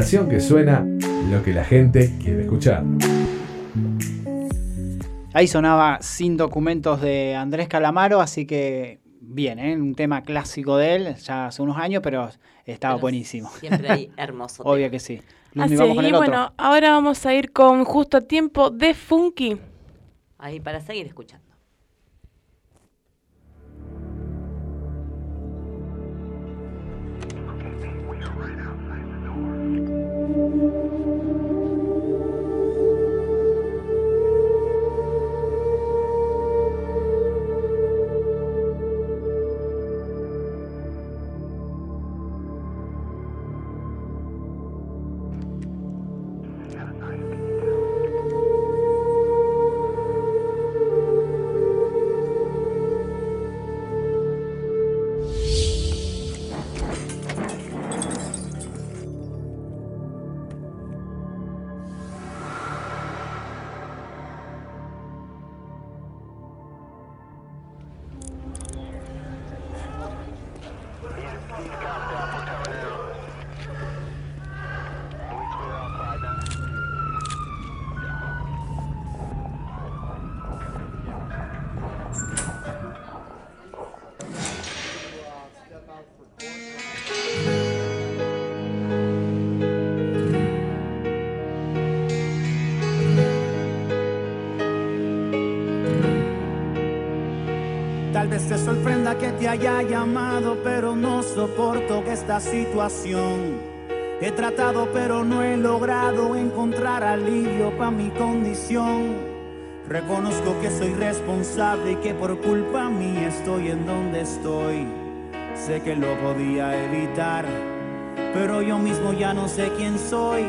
Estación que suena lo que la gente quiere escuchar. Ahí sonaba Sin Documentos de Andrés Calamaro, así que bien, ¿eh? un tema clásico de él, ya hace unos años, pero estaba Pero buenísimo. Siempre hay hermoso. Obvio tema. que sí. Lumi, Así vamos y otro. bueno, ahora vamos a ir con Justo a Tiempo de Funky. Ahí para seguir escuchando. Que te haya llamado, pero no soporto esta situación. He tratado, pero no he logrado encontrar alivio para mi condición. Reconozco que soy responsable y que por culpa mía estoy en donde estoy. Sé que lo podía evitar, pero yo mismo ya no sé quién soy.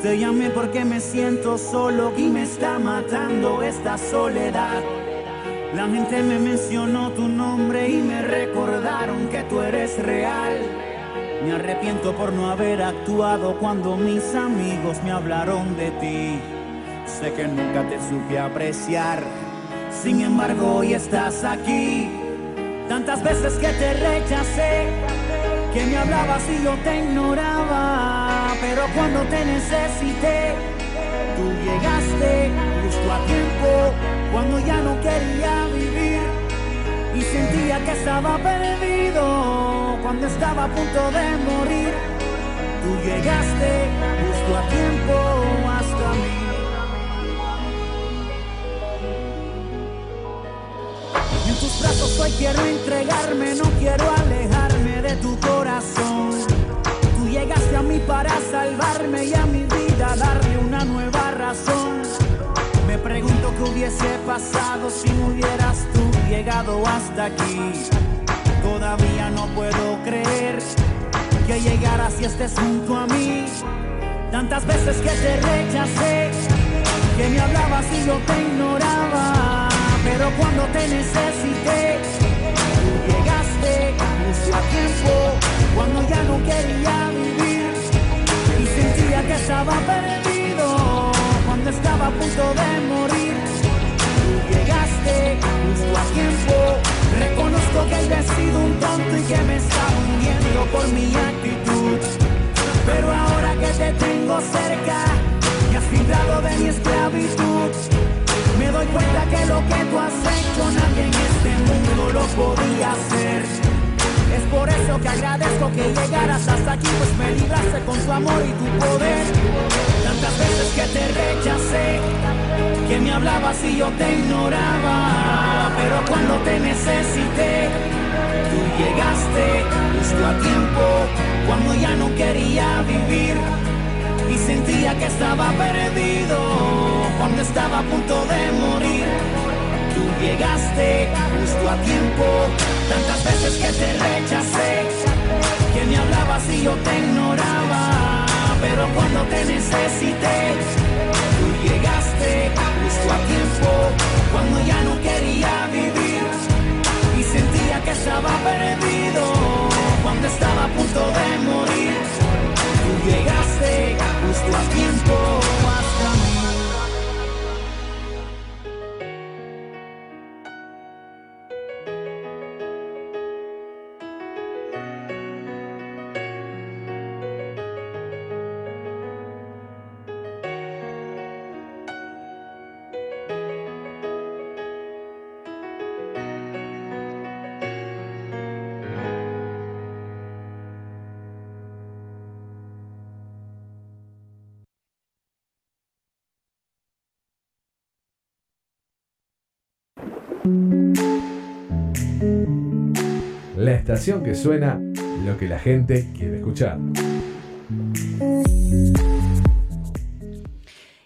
Te llamé porque me siento solo y me está matando esta soledad. La gente me mencionó tu nombre y me recordaron que tú eres real. Me arrepiento por no haber actuado cuando mis amigos me hablaron de ti. Sé que nunca te supe apreciar. Sin embargo, hoy estás aquí. Tantas veces que te rechacé, que me hablabas y yo te ignoraba. Pero cuando te necesité, tú llegaste justo a tiempo, cuando ya no quería vivir y sentía que estaba perdido, cuando estaba a punto de morir. Tú llegaste justo a tiempo hasta mí. En tus brazos hoy quiero entregarme, no quiero alejarme de tu corazón. Tú llegaste a mí para salvarme y a mi vida darle una nueva razón. Hubiese pasado si no hubieras tú llegado hasta aquí. Todavía no puedo creer que llegaras y estés junto a mí. Tantas veces que te rechacé, que me hablabas y yo te ignoraba. Pero cuando te necesité, tú llegaste justo a tiempo, cuando ya no quería vivir y sentía que estaba perdido, cuando estaba a punto de morir. Tú llegaste justo a tiempo, reconozco que he sido un tonto y que me estaba hundiendo por mi actitud. Pero ahora que te tengo cerca, me has librado de mi esclavitud. Me doy cuenta que lo que tú has hecho nadie en este mundo lo podía hacer. Es por eso que agradezco que llegaras hasta aquí, pues me libraste con tu amor y tu poder. Tantas veces que te rechacé, que me hablabas y yo te ignoraba. Pero cuando te necesité, tú llegaste justo a tiempo, cuando ya no quería vivir y sentía que estaba perdido cuando estaba a punto de morir. Tú llegaste justo a tiempo, tantas veces que te rechacé, que me hablabas y yo te ignoraba, pero cuando te necesité, llegaste justo a tiempo, cuando ya no quería vivir y sentía que estaba perdido cuando estaba a punto de morir. Tú llegaste justo a tiempo hasta estación que suena lo que la gente quiere escuchar.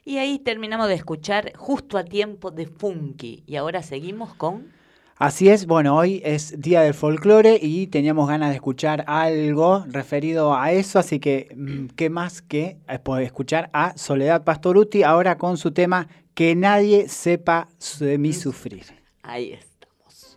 Y ahí terminamos de escuchar justo a tiempo de Funky. Y ahora seguimos con... Así es, bueno, hoy es Día del Folclore y teníamos ganas de escuchar algo referido a eso, así que mm, qué más que eh, escuchar a Soledad Pastoruti ahora con su tema Que nadie sepa de mí sufrir. Ahí estamos.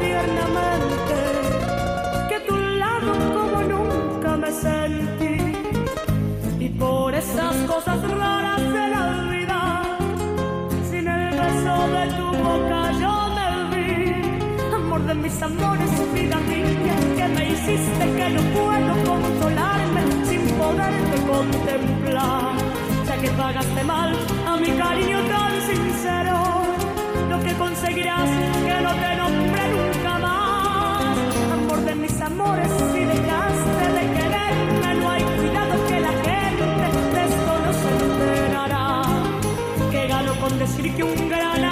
mis amores, vida mía Que me hiciste que no puedo consolarme Sin poderte contemplar. Ya que pagaste mal a mi cariño tan sincero Lo que conseguirás que no te nombre nunca más. Amor de mis amores, si dejaste de quererme No hay cuidado que la gente de esto no se enterará que gano con decir que un gran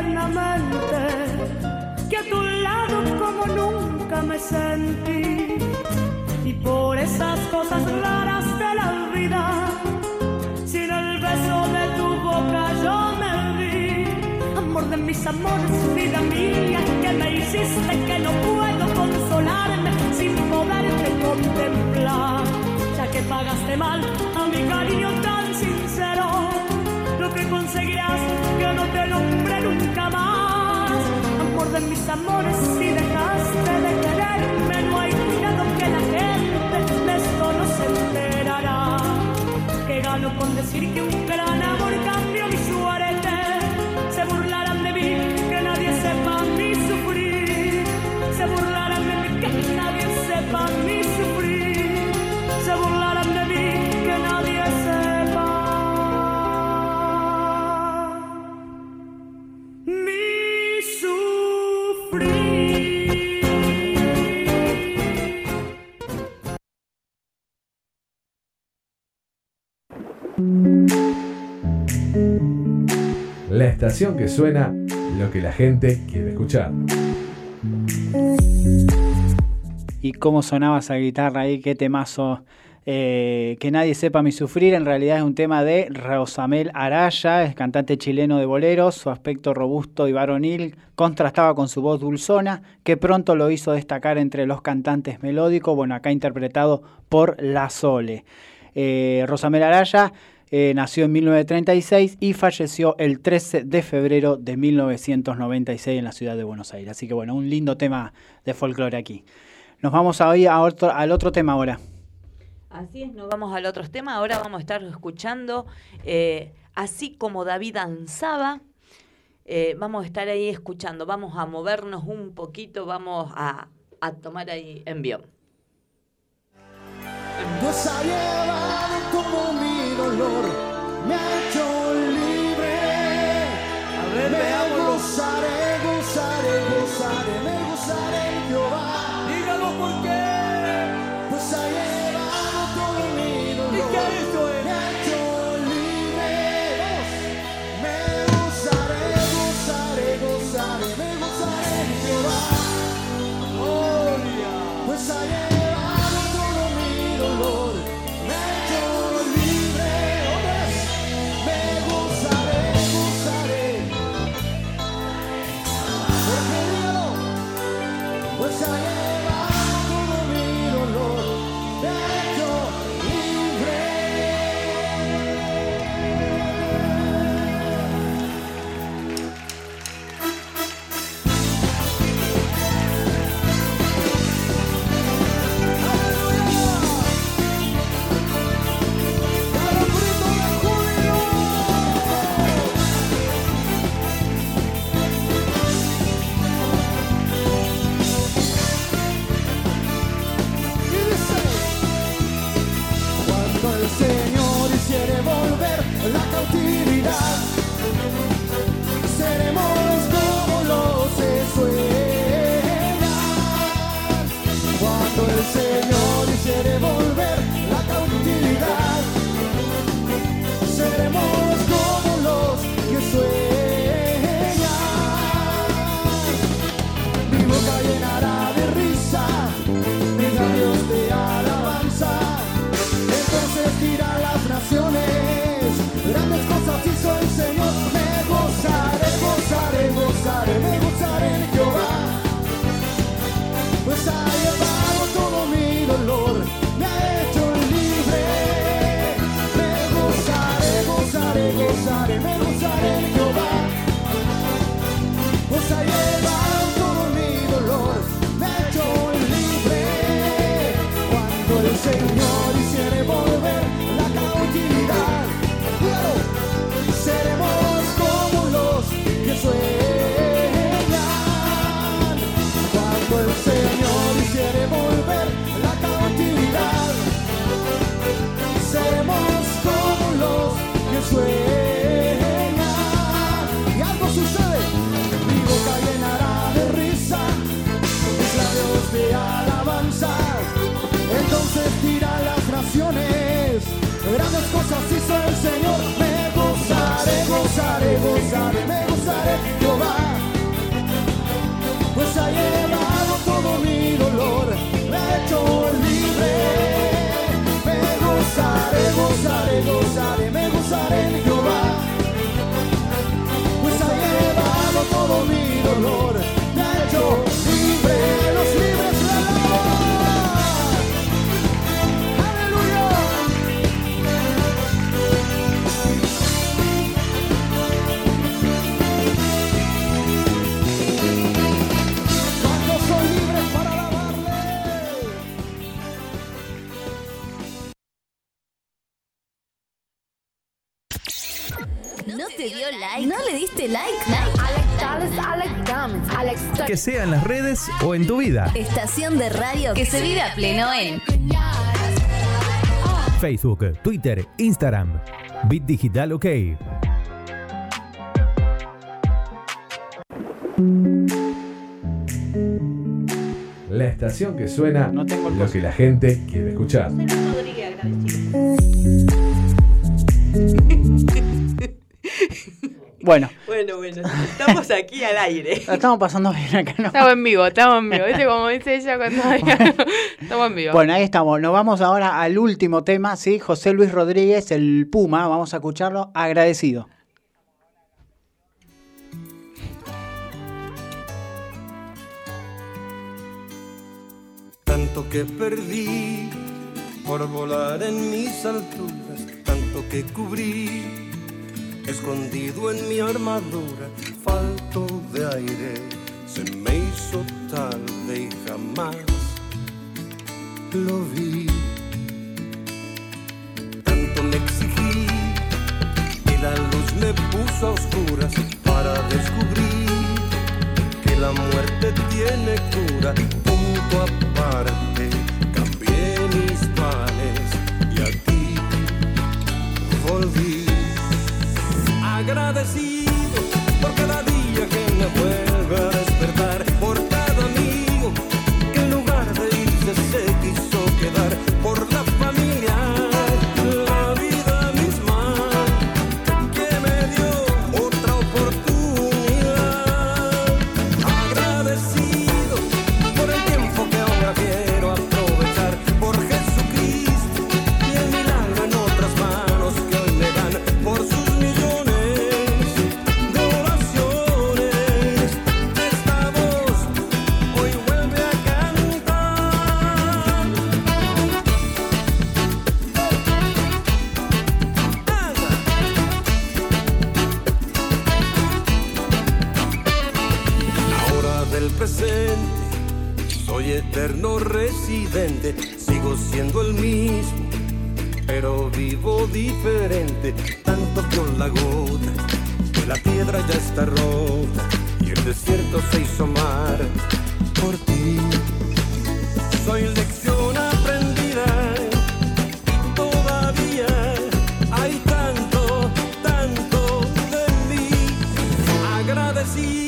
tiernamente, que a tu lado como nunca me sentí, y por esas cosas raras de la vida, sin el beso de tu boca yo me vi, amor de mis amores, vida mía, que me hiciste que no puedo consolarme sin poderte contemplar, ya que pagaste mal a mi cariño tan sincero lo que conseguirás que no te nombre nunca de mis amores, si dejaste de quererme, no hay cuidado que la gente de esto no se enterará. Que gano con decir que un gran amor cambió mi suerte. Que suena lo que la gente quiere escuchar. Y cómo sonaba esa guitarra ahí, qué temazo. eh, que nadie sepa mi sufrir, en realidad es un tema de Rosamel Araya, es cantante chileno de boleros, su aspecto robusto y varonil contrastaba con su voz dulzona, que pronto lo hizo destacar entre los cantantes melódicos, bueno, acá interpretado por La Sole. Eh, Rosamel Araya eh, nació en 1936 y falleció el 13 de febrero de 1996 en la ciudad de Buenos Aires. Así que bueno, un lindo tema de folclore aquí. Nos vamos a oír a otro- al otro tema ahora. Así es, nos vamos al otro tema. Ahora vamos a estar escuchando, eh, así como David danzaba, eh, vamos a estar ahí escuchando, vamos a movernos un poquito, vamos a, a tomar ahí envión. Dios ha llevado como mi dolor, me ha hecho libre. A ver, me gozaré, gozaré, gozaré, gozaré, gozaré, me gozaré, Jehová pues ha llevado todo mi dolor, me ha hecho libre. Me gozaré, gozaré, gozaré, me gozaré Jehová, pues ha llevado todo mi dolor, Que sea en las redes o en tu vida. Estación de radio que se vive a pleno en Facebook, Twitter, Instagram. Bit Digital OK. La estación que suena No tengo el lo que la gente quiere escuchar. Bueno, Bueno, bueno, estamos aquí al aire. la estamos pasando bien acá, ¿no? Estamos en vivo, estamos en vivo. ¿Viste como dice ella cuando Estamos en vivo. Bueno, ahí estamos. Nos vamos ahora al último tema, ¿sí? José Luis Rodríguez, el Puma. Vamos a escucharlo. Agradecido. Tanto que perdí por volar en mis alturas, tanto que cubrí, escondido en mi armadura, falto de aire, se me hizo tarde y jamás lo vi. Tanto me exigí y la luz me puso a oscuras para descubrir que la muerte tiene cura, punto aparte. Cambié mis planes y a volví. Agradecido por cada día que me vuelve Agradecido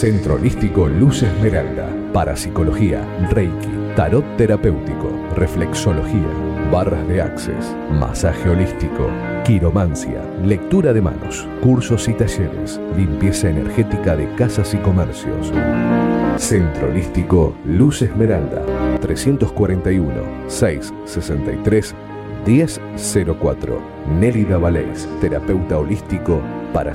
Centro Holístico Luz Esmeralda. Parapsicología, Reiki, Tarot Terapéutico, Reflexología, Barras de Access, Masaje Holístico, Quiromancia, Lectura de Manos, Cursos y Talleres, Limpieza Energética de Casas y Comercios. Centro Holístico Luz Esmeralda, 341 663 1004. Nélida Valés, terapeuta holístico para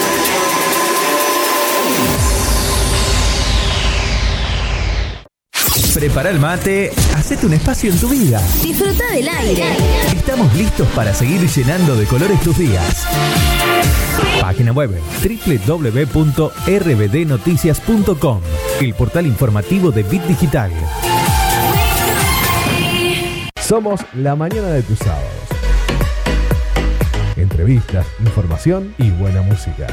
Prepara el mate, hacete un espacio en tu vida. Disfruta del aire. Estamos listos para seguir llenando de colores tus días. Página web www.rbdnoticias.com, el portal informativo de Bit Digital. Somos la mañana de tus sábados. Entrevistas, información y buena música.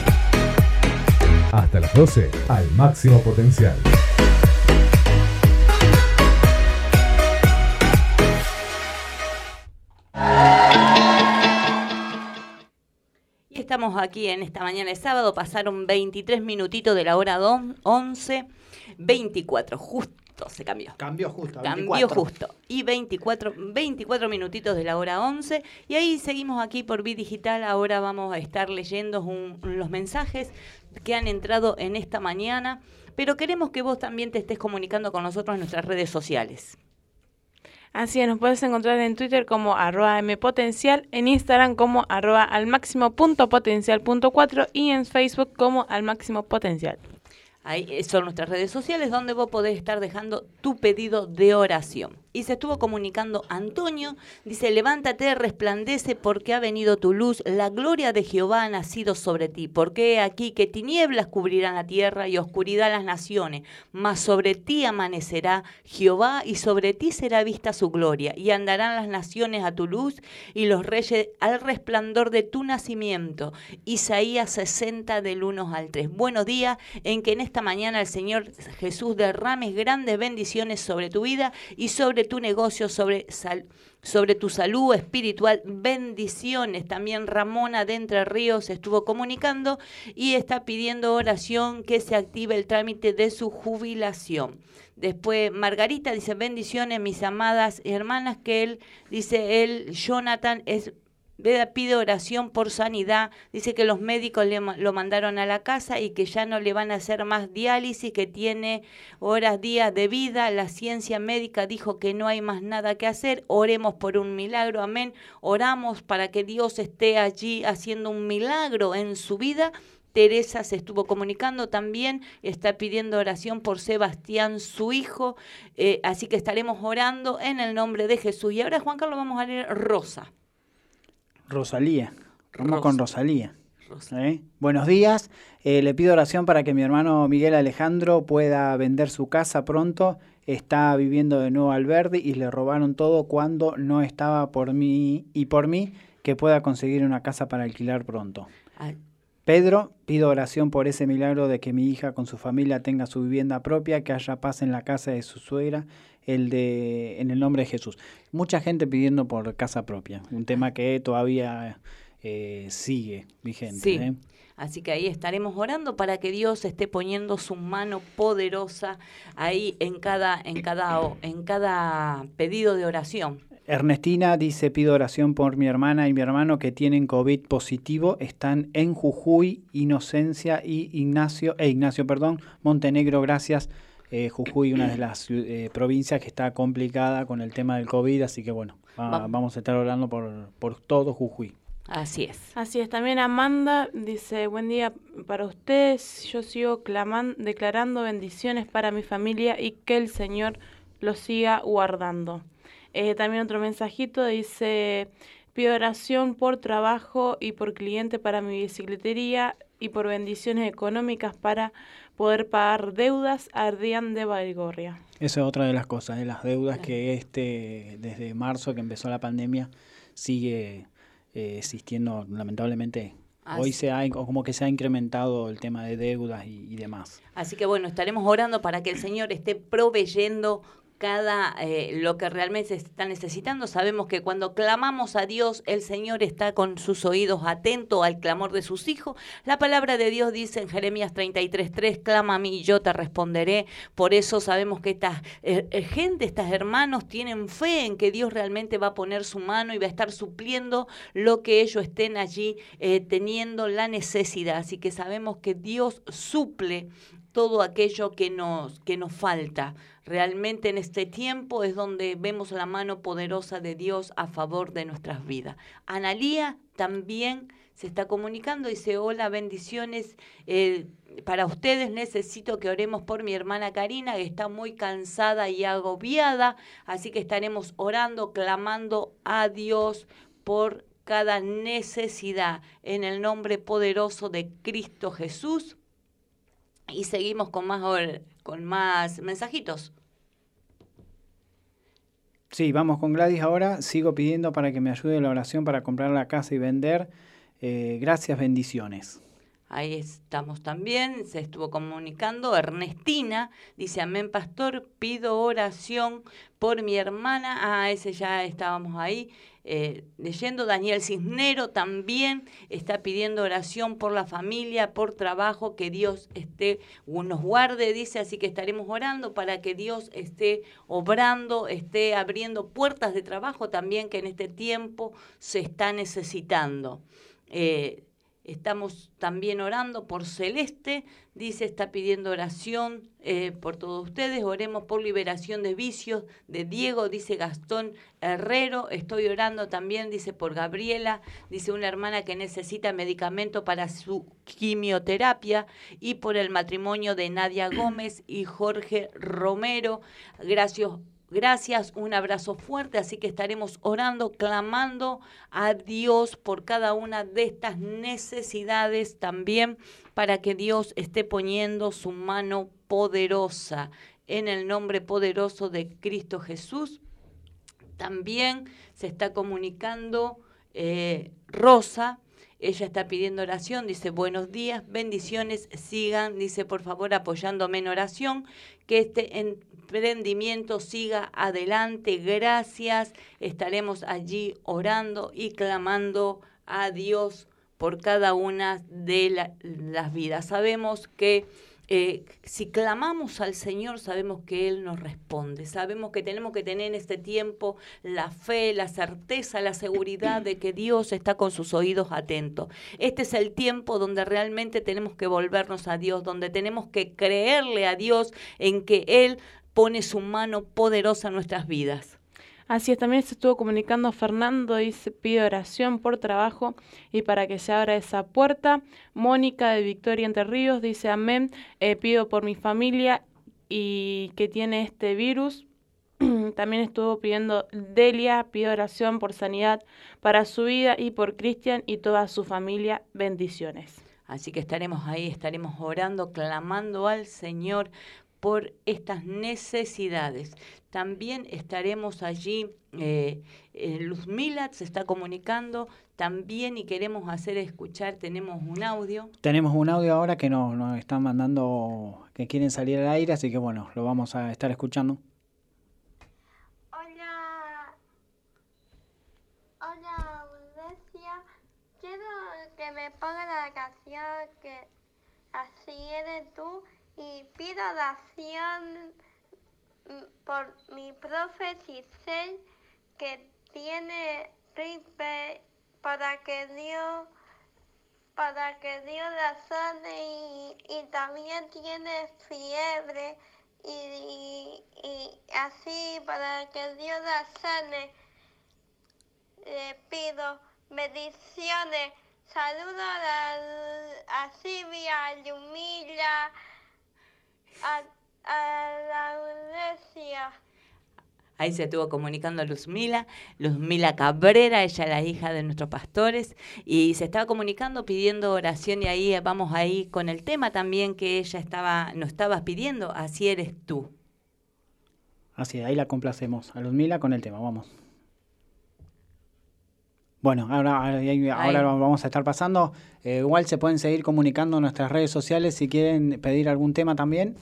Hasta las 12, al máximo potencial. Estamos aquí en esta mañana de sábado, pasaron 23 minutitos de la hora don- 11, 24, justo se cambió. Cambió justo. Cambió 24. justo. Y 24, 24 minutitos de la hora 11. Y ahí seguimos aquí por Bit Digital. Ahora vamos a estar leyendo un- los mensajes que han entrado en esta mañana. Pero queremos que vos también te estés comunicando con nosotros en nuestras redes sociales. Así es, nos puedes encontrar en Twitter como arroba mpotencial, en Instagram como arroba al máximo punto potencial punto cuatro y en Facebook como al máximo potencial. Ahí eh, son nuestras redes sociales donde vos podés estar dejando tu pedido de oración. Y se estuvo comunicando Antonio, dice, levántate, resplandece porque ha venido tu luz, la gloria de Jehová ha nacido sobre ti, porque aquí que tinieblas cubrirán la tierra y oscuridad las naciones, mas sobre ti amanecerá Jehová y sobre ti será vista su gloria, y andarán las naciones a tu luz y los reyes al resplandor de tu nacimiento. Isaías 60 del 1 al 3. Buenos días, en que en esta mañana el Señor Jesús derrames grandes bendiciones sobre tu vida y sobre tu negocio, sobre, sal- sobre tu salud espiritual. Bendiciones. También Ramona de Entre Ríos estuvo comunicando y está pidiendo oración que se active el trámite de su jubilación. Después Margarita dice bendiciones mis amadas hermanas que él dice él Jonathan es Pide oración por sanidad, dice que los médicos le lo mandaron a la casa y que ya no le van a hacer más diálisis, que tiene horas, días de vida. La ciencia médica dijo que no hay más nada que hacer. Oremos por un milagro, amén. Oramos para que Dios esté allí haciendo un milagro en su vida. Teresa se estuvo comunicando también, está pidiendo oración por Sebastián, su hijo, eh, así que estaremos orando en el nombre de Jesús. Y ahora, Juan Carlos, vamos a leer Rosa. Rosalía. Vamos con Rosalía. Rosa. ¿Eh? Buenos días. Eh, le pido oración para que mi hermano Miguel Alejandro pueda vender su casa pronto. Está viviendo de nuevo al verde y le robaron todo cuando no estaba por mí y por mí que pueda conseguir una casa para alquilar pronto. Pedro, pido oración por ese milagro de que mi hija con su familia tenga su vivienda propia, que haya paz en la casa de su suegra, el de en el nombre de Jesús. Mucha gente pidiendo por casa propia, un tema que todavía eh, sigue vigente. Sí. ¿eh? Así que ahí estaremos orando para que Dios esté poniendo su mano poderosa ahí en cada, en cada, en cada pedido de oración. Ernestina dice, pido oración por mi hermana y mi hermano que tienen COVID positivo, están en Jujuy, Inocencia y Ignacio, e Ignacio, perdón, Montenegro, gracias. Eh, Jujuy, una de las eh, provincias que está complicada con el tema del COVID, así que bueno, va- Va- vamos a estar orando por, por todo Jujuy. Así es. Así es, también Amanda dice, buen día para ustedes, yo sigo claman, declarando bendiciones para mi familia y que el Señor los siga guardando. Eh, también otro mensajito dice, pido oración por trabajo y por cliente para mi bicicletería y por bendiciones económicas para poder pagar deudas a Ardian de Baigorria. Esa es otra de las cosas, de las deudas que este desde marzo que empezó la pandemia sigue eh, existiendo lamentablemente. Hoy se ha, o como que se ha incrementado el tema de deudas y, y demás. Así que bueno, estaremos orando para que el Señor esté proveyendo cada eh, lo que realmente se está necesitando. Sabemos que cuando clamamos a Dios, el Señor está con sus oídos atentos al clamor de sus hijos. La palabra de Dios dice en Jeremías 33:3, clama a mí y yo te responderé. Por eso sabemos que esta eh, eh, gente, estas hermanos tienen fe en que Dios realmente va a poner su mano y va a estar supliendo lo que ellos estén allí teniendo la necesidad. Así que sabemos que Dios suple todo aquello que nos, que nos falta. Realmente en este tiempo es donde vemos la mano poderosa de Dios a favor de nuestras vidas. Analía también se está comunicando, dice, hola, bendiciones. eh, para ustedes necesito que oremos por mi hermana Karina, que está muy cansada y agobiada, así que estaremos orando, clamando a Dios por cada necesidad en el nombre poderoso de Cristo Jesús. Y seguimos con más, con más mensajitos. Sí, vamos con Gladys ahora. Sigo pidiendo para que me ayude la oración para comprar la casa y vender. Eh, gracias, bendiciones. Ahí estamos también, se estuvo comunicando. Ernestina dice, amén pastor, pido oración por mi hermana. Ah, ese ya estábamos ahí eh, leyendo. Daniel Cisnero también está pidiendo oración por la familia, por trabajo, que Dios esté, nos guarde, dice, así que estaremos orando para que Dios esté obrando, esté abriendo puertas de trabajo también que en este tiempo se está necesitando. Eh, Estamos también orando por Celeste, dice, está pidiendo oración eh, por todos ustedes, oremos por liberación de vicios de Diego, dice Gastón Herrero, estoy orando también, dice, por Gabriela, dice una hermana que necesita medicamento para su quimioterapia. Y por el matrimonio de Nadia Gómez y Jorge Romero. Gracias Gracias, un abrazo fuerte, así que estaremos orando, clamando a Dios por cada una de estas necesidades también para que Dios esté poniendo su mano poderosa en el nombre poderoso de Cristo Jesús. También se está comunicando eh, Rosa. Ella está pidiendo oración, dice buenos días, bendiciones, sigan, dice por favor apoyándome en oración, que este emprendimiento siga adelante, gracias, estaremos allí orando y clamando a Dios por cada una de la- las vidas. Sabemos que eh, si clamamos al Señor, sabemos que Él nos responde. Sabemos que tenemos que tener en este tiempo la fe, la certeza, la seguridad de que Dios está con sus oídos atentos. Este es el tiempo donde realmente tenemos que volvernos a Dios, donde tenemos que creerle a Dios en que Él pone su mano poderosa en nuestras vidas. Así es, también se estuvo comunicando Fernando, dice, pide oración por trabajo y para que se abra esa puerta. Mónica de Victoria Entre Ríos dice, amén, eh, pido por mi familia y que tiene este virus. también estuvo pidiendo Delia, pide oración por sanidad para su vida y por Cristian y toda su familia. Bendiciones. Así que estaremos ahí, estaremos orando, clamando al Señor por estas necesidades. También estaremos allí, eh, eh, Luzmila se está comunicando también y queremos hacer escuchar, tenemos un audio. Tenemos un audio ahora que nos, nos están mandando que quieren salir al aire, así que bueno, lo vamos a estar escuchando. Hola, hola quiero que me ponga la canción que así eres tú y pido oración por mi profe Giselle que tiene gripe para que Dios para que Dios la sane y, y también tiene fiebre y, y- así para que Dios la sane le pido bendiciones. Saludo a, a Silvia, a Yumila a, a la iglesia Ahí se estuvo comunicando Luzmila, Luzmila Cabrera, ella es la hija de nuestros pastores, y se estaba comunicando pidiendo oración y ahí vamos ahí con el tema también que ella estaba, nos estabas pidiendo, así eres tú. Así, ahí la complacemos a Luzmila con el tema, vamos. Bueno, ahora, ahora, lo vamos a estar pasando. Eh, igual se pueden seguir comunicando en nuestras redes sociales si quieren pedir algún tema también.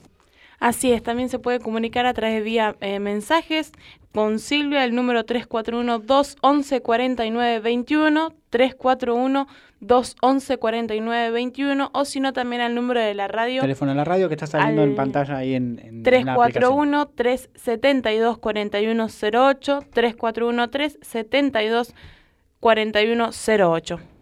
Así es, también se puede comunicar a través de vía eh, mensajes con Silvia, el número 341-211-4921, 341-211-4921, o si no también al número de la radio Teléfono de la radio que está saliendo Al en pantalla ahí en, en la aplicación. 341-372-4108, 341-372-4108. 4108.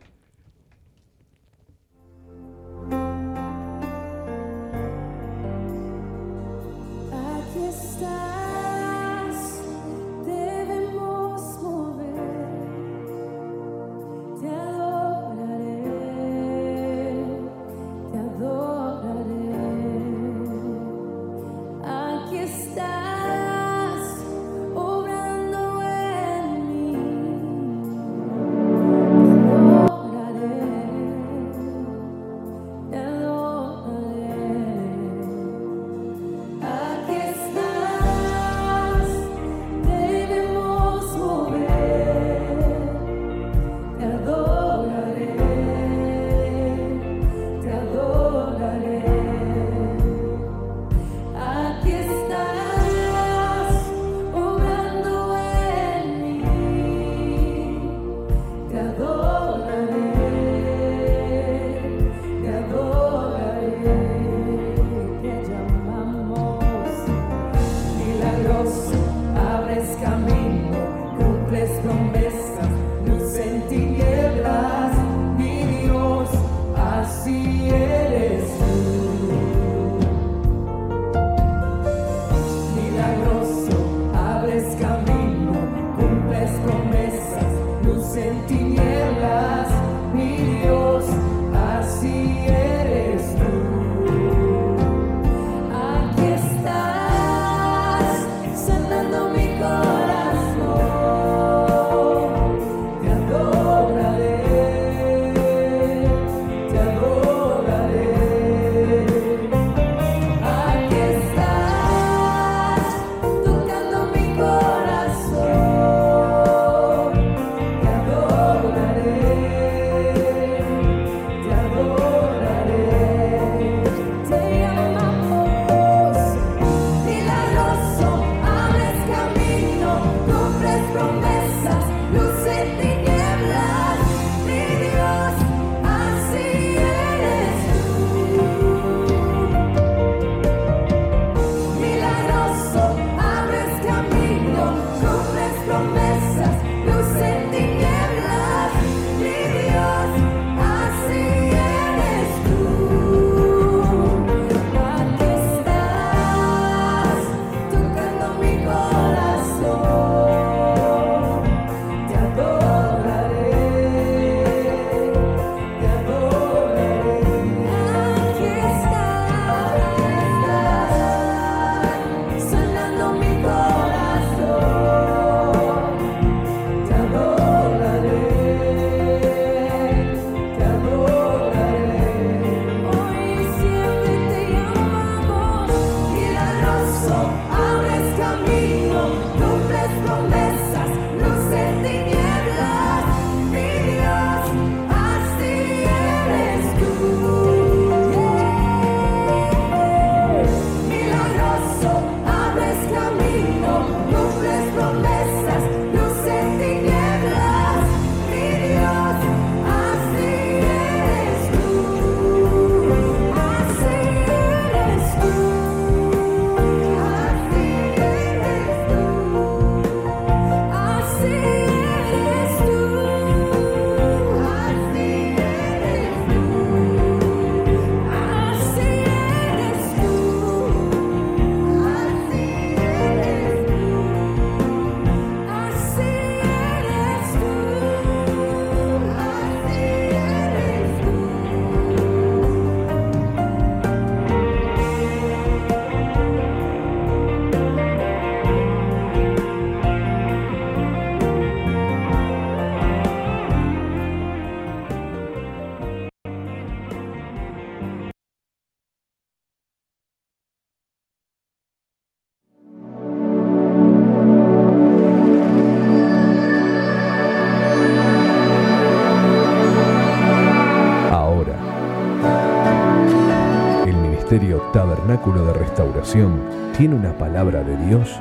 Tabernáculo de Restauración tiene una palabra de Dios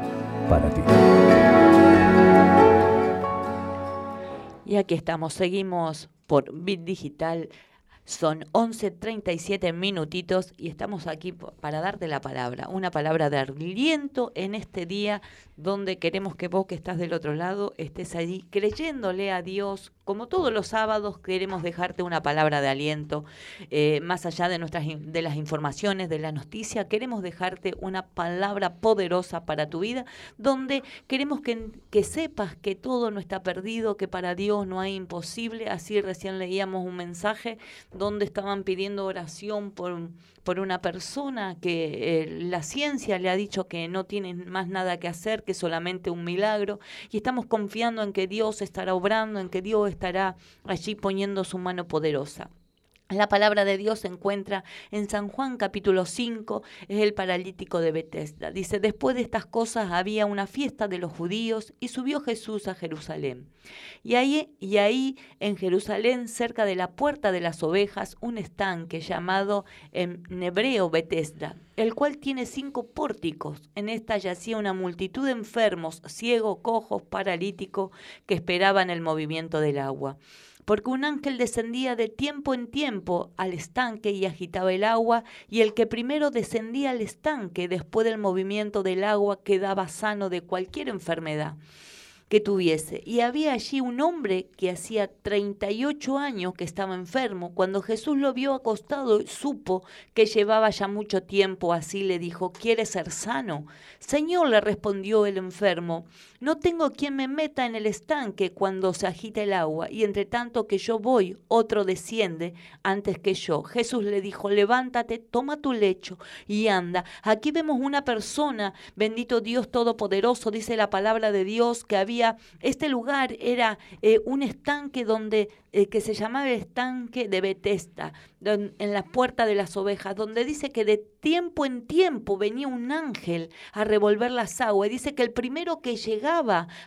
para ti. Y aquí estamos, seguimos por Bit Digital. Son 11.37 minutitos y estamos aquí para darte la palabra, una palabra de aliento en este día donde queremos que vos que estás del otro lado estés allí creyéndole a Dios. Como todos los sábados queremos dejarte una palabra de aliento, eh, más allá de, nuestras, de las informaciones, de la noticia, queremos dejarte una palabra poderosa para tu vida, donde queremos que, que sepas que todo no está perdido, que para Dios no hay imposible. Así recién leíamos un mensaje donde estaban pidiendo oración por, por una persona que eh, la ciencia le ha dicho que no tiene más nada que hacer, que solamente un milagro, y estamos confiando en que Dios estará obrando, en que Dios estará allí poniendo su mano poderosa. La palabra de Dios se encuentra en San Juan capítulo 5, es el paralítico de Bethesda. Dice, después de estas cosas había una fiesta de los judíos y subió Jesús a Jerusalén. Y ahí, y en Jerusalén, cerca de la puerta de las ovejas, un estanque llamado en hebreo Bethesda, el cual tiene cinco pórticos. En esta yacía una multitud de enfermos, ciegos, cojos, paralíticos, que esperaban el movimiento del agua porque un ángel descendía de tiempo en tiempo al estanque y agitaba el agua, y el que primero descendía al estanque después del movimiento del agua quedaba sano de cualquier enfermedad que tuviese. Y había allí un hombre que hacía 38 años que estaba enfermo. Cuando Jesús lo vio acostado, supo que llevaba ya mucho tiempo así, le dijo, ¿quieres ser sano? Señor, le respondió el enfermo, no tengo quien me meta en el estanque cuando se agita el agua, y entre tanto que yo voy, otro desciende antes que yo. Jesús le dijo, levántate, toma tu lecho y anda. Aquí vemos una persona, bendito Dios Todopoderoso, dice la palabra de Dios, que había, este lugar era eh, un estanque donde, eh, que se llamaba el estanque de Betesda, don- en la puerta de las ovejas, donde dice que de tiempo en tiempo venía un ángel a revolver las aguas, dice que el primero que llegaba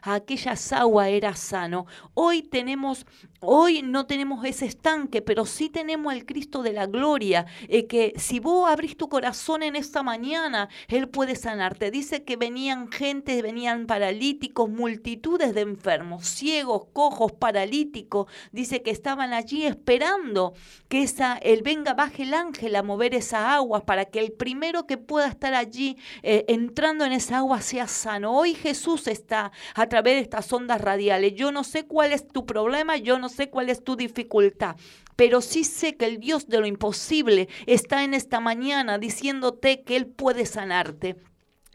a aquellas aguas era sano. Hoy tenemos, hoy no tenemos ese estanque, pero sí tenemos al Cristo de la gloria, eh, que si vos abrís tu corazón en esta mañana, Él puede sanarte. Dice que venían gente, venían paralíticos, multitudes de enfermos, ciegos, cojos, paralíticos. Dice que estaban allí esperando que esa, el venga, baje el ángel a mover esas aguas para que el primero que pueda estar allí eh, entrando en esa agua sea sano. Hoy Jesús está a través de estas ondas radiales. Yo no sé cuál es tu problema, yo no sé cuál es tu dificultad, pero sí sé que el Dios de lo imposible está en esta mañana diciéndote que Él puede sanarte.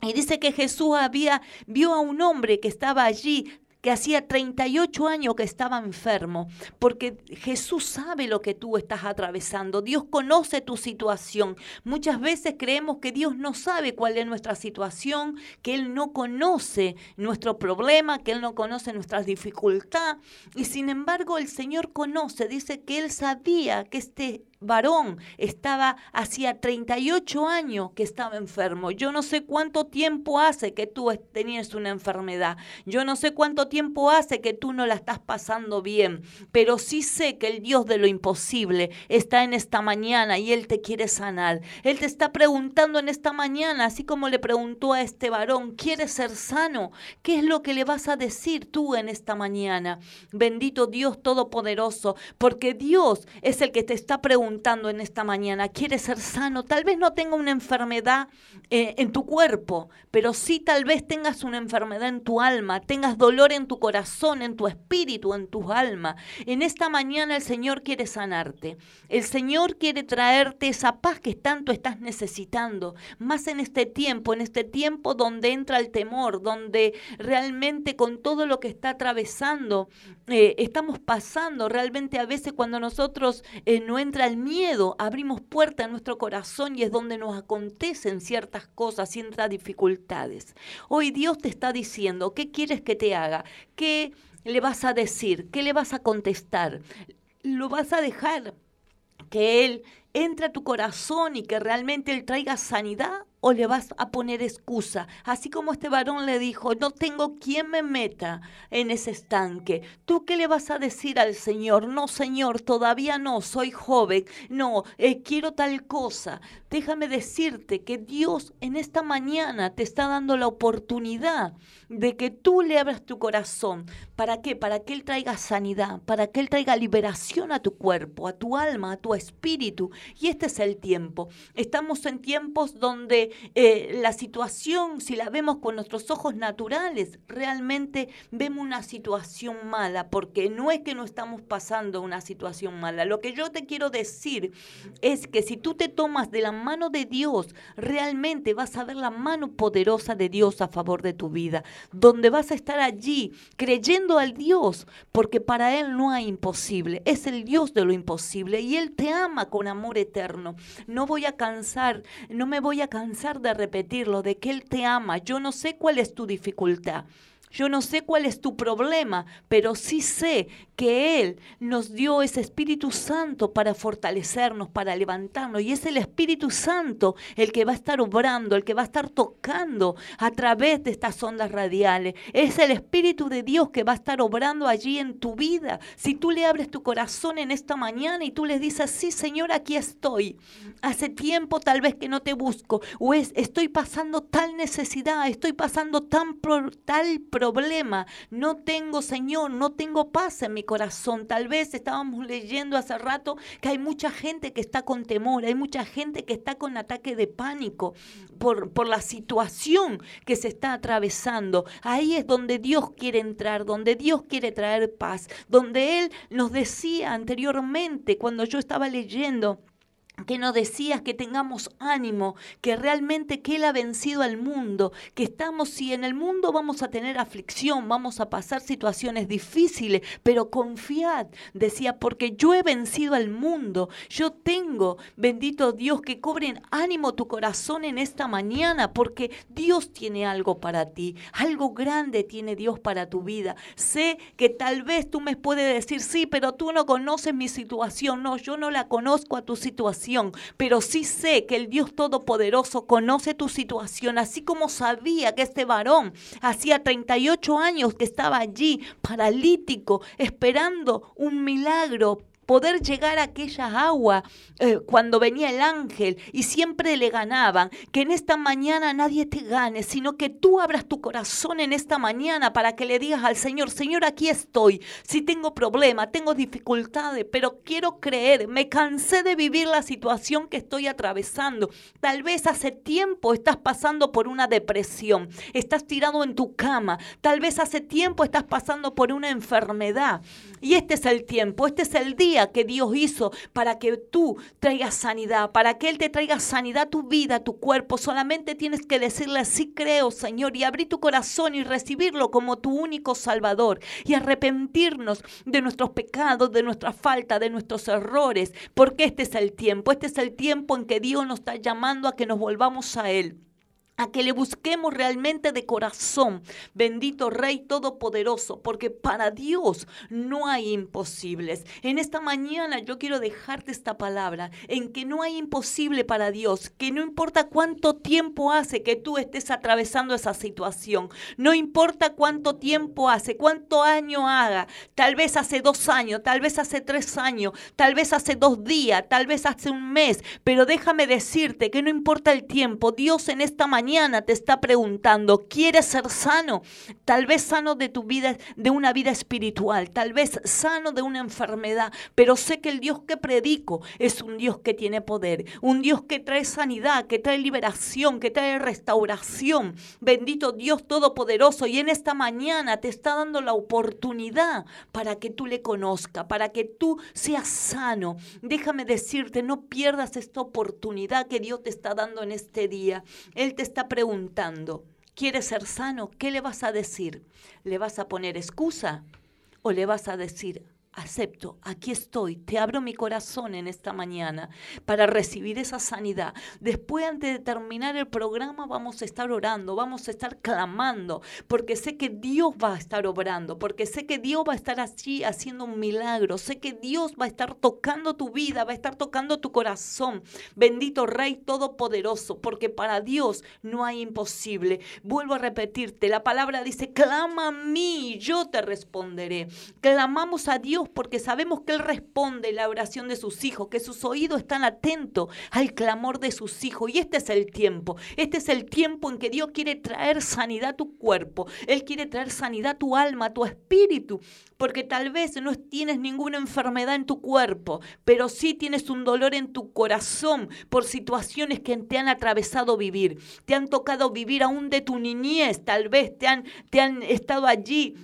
Y dice que Jesús había, vio a un hombre que estaba allí que hacía 38 años que estaba enfermo, porque Jesús sabe lo que tú estás atravesando, Dios conoce tu situación. Muchas veces creemos que Dios no sabe cuál es nuestra situación, que Él no conoce nuestro problema, que Él no conoce nuestras dificultades, y sin embargo el Señor conoce, dice que Él sabía que este varón estaba hacía 38 años que estaba enfermo. Yo no sé cuánto tiempo hace que tú tenías una enfermedad. Yo no sé cuánto tiempo hace que tú no la estás pasando bien. Pero sí sé que el Dios de lo imposible está en esta mañana y Él te quiere sanar. Él te está preguntando en esta mañana, así como le preguntó a este varón, ¿quieres ser sano? ¿Qué es lo que le vas a decir tú en esta mañana? Bendito Dios Todopoderoso, porque Dios es el que te está preguntando en esta mañana, ¿quieres ser sano? Tal vez no tenga una enfermedad eh, en tu cuerpo, pero sí tal vez tengas una enfermedad en tu alma, tengas dolor en tu corazón, en tu espíritu, en tu alma. En esta mañana el Señor quiere sanarte. El Señor quiere traerte esa paz que tanto estás necesitando, más en este tiempo, en este tiempo donde entra el temor, donde realmente con todo lo que está atravesando, eh, estamos pasando, realmente a veces cuando nosotros eh, no entra el miedo, abrimos puerta en nuestro corazón y es donde nos acontecen ciertas cosas, ciertas dificultades. Hoy Dios te está diciendo, ¿qué quieres que te haga? ¿Qué le vas a decir? ¿Qué le vas a contestar? ¿Lo vas a dejar que Él entre a tu corazón y que realmente Él traiga sanidad? O le vas a poner excusa. Así como este varón le dijo, no tengo quien me meta en ese estanque. ¿Tú qué le vas a decir al Señor? No, Señor, todavía no, soy joven, no, eh, quiero tal cosa. Déjame decirte que Dios en esta mañana te está dando la oportunidad de que tú le abras tu corazón. ¿Para qué? Para que Él traiga sanidad, para que Él traiga liberación a tu cuerpo, a tu alma, a tu espíritu. Y este es el tiempo. Estamos en tiempos donde eh, la situación, si la vemos con nuestros ojos naturales, realmente vemos una situación mala, porque no es que no estamos pasando una situación mala. Lo que yo te quiero decir es que si tú te tomas de la mano de Dios, realmente vas a ver la mano poderosa de Dios a favor de tu vida, donde vas a estar allí creyendo al Dios, porque para Él no hay imposible, es el Dios de lo imposible y Él te ama con amor eterno. No voy a cansar, no me voy a cansar de repetirlo, de que Él te ama. Yo no sé cuál es tu dificultad. Yo no sé cuál es tu problema, pero sí sé que Él nos dio ese Espíritu Santo para fortalecernos, para levantarnos. Y es el Espíritu Santo el que va a estar obrando, el que va a estar tocando a través de estas ondas radiales. Es el Espíritu de Dios que va a estar obrando allí en tu vida. Si tú le abres tu corazón en esta mañana y tú le dices, sí Señor, aquí estoy. Hace tiempo tal vez que no te busco. O es, estoy pasando tal necesidad, estoy pasando tan pro- tal problema. No tengo, Señor, no tengo paz en mi corazón. Tal vez estábamos leyendo hace rato que hay mucha gente que está con temor, hay mucha gente que está con ataque de pánico por, por la situación que se está atravesando. Ahí es donde Dios quiere entrar, donde Dios quiere traer paz, donde Él nos decía anteriormente cuando yo estaba leyendo que nos decías que tengamos ánimo, que realmente que Él ha vencido al mundo, que estamos, si en el mundo vamos a tener aflicción, vamos a pasar situaciones difíciles, pero confiad, decía, porque yo he vencido al mundo, yo tengo, bendito Dios, que cobren ánimo tu corazón en esta mañana, porque Dios tiene algo para ti, algo grande tiene Dios para tu vida. Sé que tal vez tú me puedes decir, sí, pero tú no conoces mi situación, no, yo no la conozco a tu situación pero sí sé que el Dios Todopoderoso conoce tu situación, así como sabía que este varón hacía 38 años que estaba allí, paralítico, esperando un milagro poder llegar a aquella agua eh, cuando venía el ángel y siempre le ganaban. Que en esta mañana nadie te gane, sino que tú abras tu corazón en esta mañana para que le digas al Señor, Señor, aquí estoy. Si tengo problemas, tengo dificultades, pero quiero creer, me cansé de vivir la situación que estoy atravesando. Tal vez hace tiempo estás pasando por una depresión, estás tirado en tu cama, tal vez hace tiempo estás pasando por una enfermedad. Y este es el tiempo, este es el día que Dios hizo para que tú traigas sanidad, para que Él te traiga sanidad a tu vida, a tu cuerpo. Solamente tienes que decirle, sí creo, Señor, y abrir tu corazón y recibirlo como tu único Salvador y arrepentirnos de nuestros pecados, de nuestra falta, de nuestros errores, porque este es el tiempo, este es el tiempo en que Dios nos está llamando a que nos volvamos a Él a que le busquemos realmente de corazón, bendito Rey Todopoderoso, porque para Dios no hay imposibles. En esta mañana yo quiero dejarte esta palabra, en que no hay imposible para Dios, que no importa cuánto tiempo hace que tú estés atravesando esa situación, no importa cuánto tiempo hace, cuánto año haga, tal vez hace dos años, tal vez hace tres años, tal vez hace dos días, tal vez hace un mes, pero déjame decirte que no importa el tiempo, Dios en esta mañana te está preguntando, ¿quieres ser sano? Tal vez sano de tu vida, de una vida espiritual, tal vez sano de una enfermedad, pero sé que el Dios que predico es un Dios que tiene poder, un Dios que trae sanidad, que trae liberación, que trae restauración. Bendito Dios Todopoderoso, y en esta mañana te está dando la oportunidad para que tú le conozcas, para que tú seas sano. Déjame decirte, no pierdas esta oportunidad que Dios te está dando en este día. Él te está preguntando, ¿quieres ser sano? ¿Qué le vas a decir? ¿Le vas a poner excusa o le vas a decir, acepto, aquí estoy, te abro mi corazón en esta mañana para recibir esa sanidad. Después, antes de terminar el programa, vamos a estar orando, vamos a estar clamando, porque sé que Dios va a estar obrando, porque sé que Dios va a estar allí haciendo un milagro, sé que Dios va a estar tocando tu vida, va a estar tocando tu corazón. Bendito Rey Todopoderoso, porque para Dios no hay imposible. Vuelvo a repetirte, la palabra dice, clama a mí, yo te responderé. Clamamos a Dios porque sabemos que Él responde la oración de sus hijos, que sus oídos están atentos al clamor de sus hijos. Y este es el tiempo, este es el tiempo en que Dios quiere traer sanidad a tu cuerpo, Él quiere traer sanidad a tu alma, a tu espíritu, porque tal vez no tienes ninguna enfermedad en tu cuerpo, pero sí tienes un dolor en tu corazón por situaciones que te han atravesado vivir, te han tocado vivir aún de tu niñez, tal vez te han, te han estado allí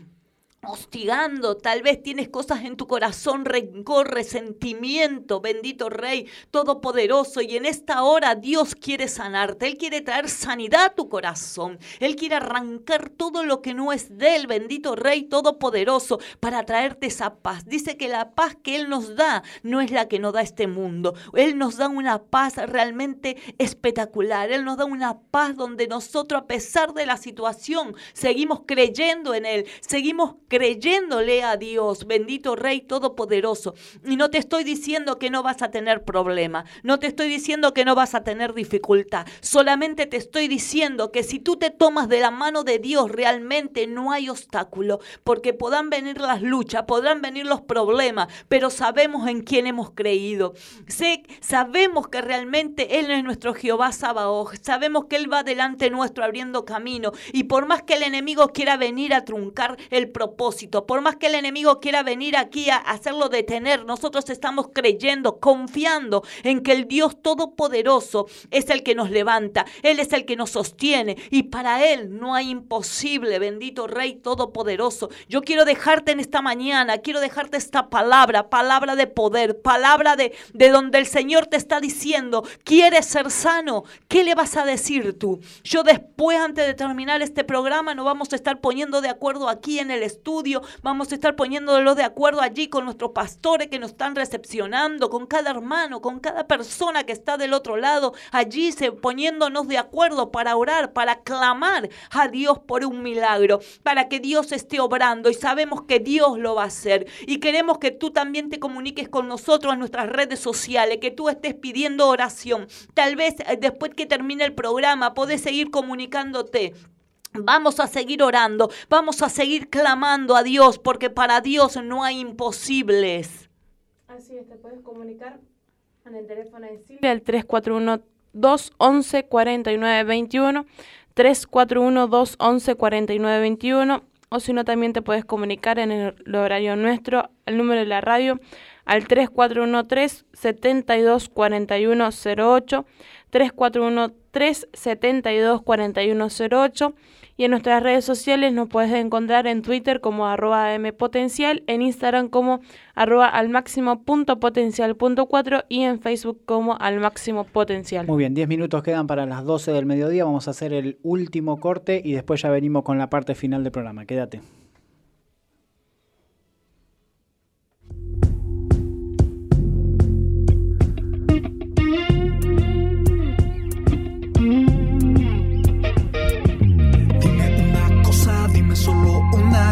hostigando, tal vez tienes cosas en tu corazón, rencor, resentimiento, bendito Rey Todopoderoso, y en esta hora Dios quiere sanarte, Él quiere traer sanidad a tu corazón, Él quiere arrancar todo lo que no es de Él, bendito Rey Todopoderoso, para traerte esa paz. Dice que la paz que Él nos da no es la que nos da este mundo, Él nos da una paz realmente espectacular, Él nos da una paz donde nosotros a pesar de la situación seguimos creyendo en Él, seguimos creyéndole a Dios, bendito Rey Todopoderoso. Y no te estoy diciendo que no vas a tener problema, no te estoy diciendo que no vas a tener dificultad, solamente te estoy diciendo que si tú te tomas de la mano de Dios, realmente no hay obstáculo, porque podrán venir las luchas, podrán venir los problemas, pero sabemos en quién hemos creído. Sé, sabemos que realmente Él es nuestro Jehová Sabaoth, sabemos que Él va delante nuestro abriendo camino, y por más que el enemigo quiera venir a truncar el propósito, por más que el enemigo quiera venir aquí a hacerlo detener, nosotros estamos creyendo, confiando en que el Dios Todopoderoso es el que nos levanta, Él es el que nos sostiene y para Él no hay imposible, bendito Rey Todopoderoso. Yo quiero dejarte en esta mañana, quiero dejarte esta palabra, palabra de poder, palabra de, de donde el Señor te está diciendo, ¿quieres ser sano? ¿Qué le vas a decir tú? Yo después, antes de terminar este programa, nos vamos a estar poniendo de acuerdo aquí en el estudio, vamos a estar poniéndolo de acuerdo allí con nuestros pastores que nos están recepcionando, con cada hermano, con cada persona que está del otro lado, allí se, poniéndonos de acuerdo para orar, para clamar a Dios por un milagro, para que Dios esté obrando y sabemos que Dios lo va a hacer. Y queremos que tú también te comuniques con nosotros en nuestras redes sociales, que tú estés pidiendo oración. Tal vez eh, después que termine el programa podés seguir comunicándote. Vamos a seguir orando, vamos a seguir clamando a Dios, porque para Dios no hay imposibles. Así es, te puedes comunicar en el teléfono de Silvia al 341-211-4921, 341-211-4921, o si no, también te puedes comunicar en el horario nuestro, el número de la radio, al 3413-724108, 3413-724108 y en nuestras redes sociales nos puedes encontrar en Twitter como arroba mpotencial, en Instagram como arroba al máximo punto potencial punto cuatro y en Facebook como al máximo potencial. Muy bien, 10 minutos quedan para las 12 del mediodía. Vamos a hacer el último corte y después ya venimos con la parte final del programa. Quédate.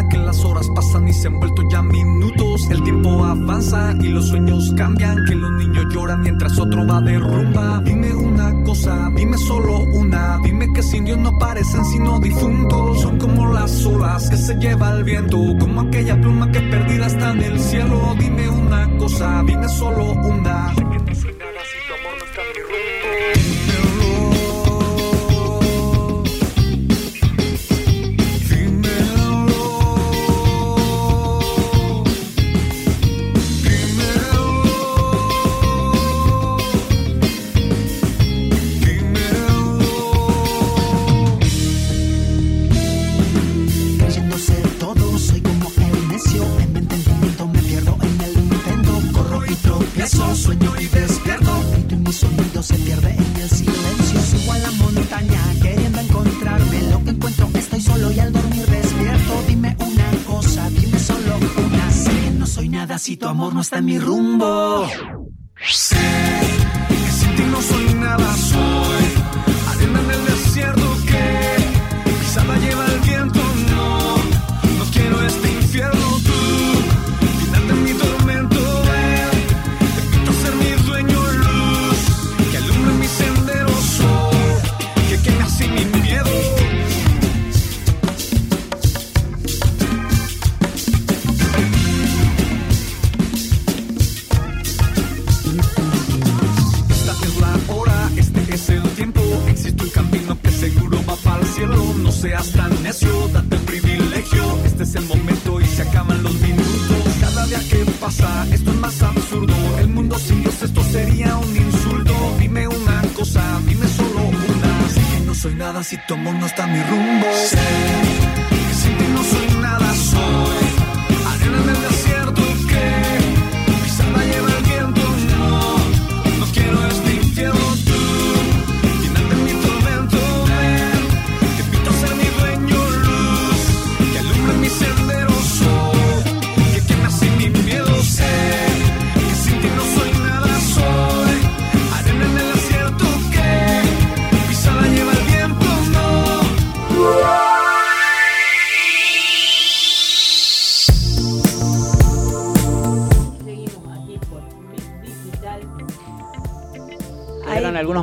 Que las horas pasan y se han vuelto ya minutos. El tiempo avanza y los sueños cambian, que los niños lloran mientras otro va de rumba. Dime una cosa, dime solo una, dime que sin Dios no parecen sino difuntos. Son como las olas que se lleva el viento, como aquella pluma que perdida está en el cielo. Dime una cosa, dime solo una. Amor no está en mi rumbo.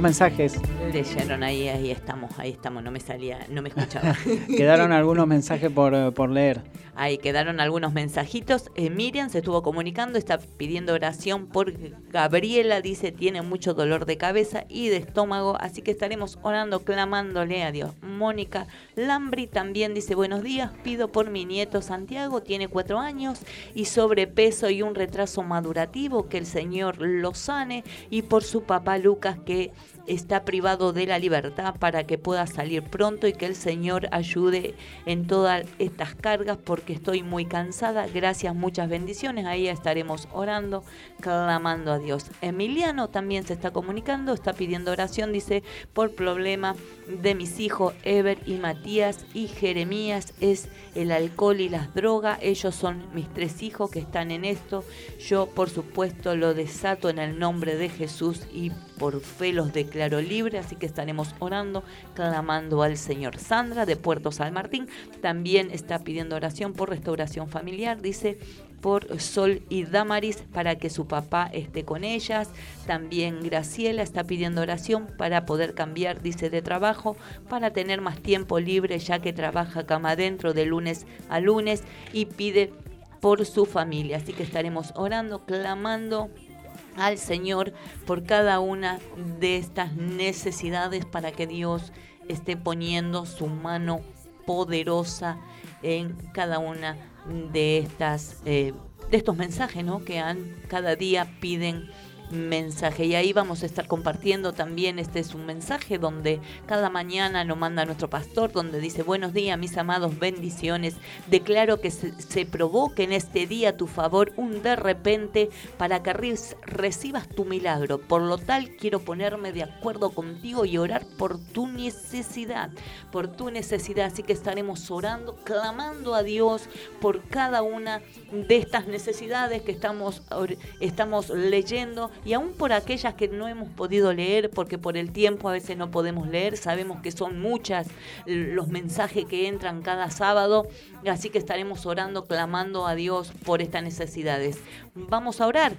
Mensajes. Leyeron ahí, ahí estamos, ahí estamos, no me salía, no me escuchaba. Quedaron algunos mensajes por, eh, por leer. Ahí quedaron algunos mensajitos. Eh, Miriam se estuvo comunicando, está pidiendo oración por Gabriela, dice tiene mucho dolor de cabeza y de estómago, así que estaremos orando, clamándole a Dios. Mónica Lambri también dice buenos días, pido por mi nieto Santiago, tiene cuatro años y sobrepeso y un retraso madurativo, que el Señor lo sane y por su papá Lucas que está privado de la libertad para que pueda salir pronto y que el Señor ayude en todas estas cargas porque estoy muy cansada. Gracias, muchas bendiciones. Ahí estaremos orando, clamando a Dios. Emiliano también se está comunicando, está pidiendo oración, dice, por problema de mis hijos Ever y Matías y Jeremías es el alcohol y las drogas. Ellos son mis tres hijos que están en esto. Yo, por supuesto, lo desato en el nombre de Jesús y por fe los declaro libres, así que estaremos orando, clamando al Señor. Sandra de Puerto San Martín también está pidiendo oración por restauración familiar, dice por Sol y Damaris para que su papá esté con ellas. También Graciela está pidiendo oración para poder cambiar, dice, de trabajo, para tener más tiempo libre ya que trabaja cama adentro de lunes a lunes y pide por su familia. Así que estaremos orando, clamando al Señor por cada una de estas necesidades para que Dios esté poniendo su mano poderosa en cada una de estas eh, de estos mensajes ¿no? que han cada día piden mensaje. Y ahí vamos a estar compartiendo también este es un mensaje donde cada mañana nos manda nuestro pastor donde dice buenos días mis amados bendiciones. Declaro que se, se provoque en este día tu favor un de repente para que re- recibas tu milagro. Por lo tal quiero ponerme de acuerdo contigo y orar por tu necesidad por tu necesidad así que estaremos orando clamando a Dios por cada una de estas necesidades que estamos estamos leyendo y aún por aquellas que no hemos podido leer porque por el tiempo a veces no podemos leer, sabemos que son muchas los mensajes que entran cada sábado, así que estaremos orando, clamando a Dios por estas necesidades. Vamos a orar.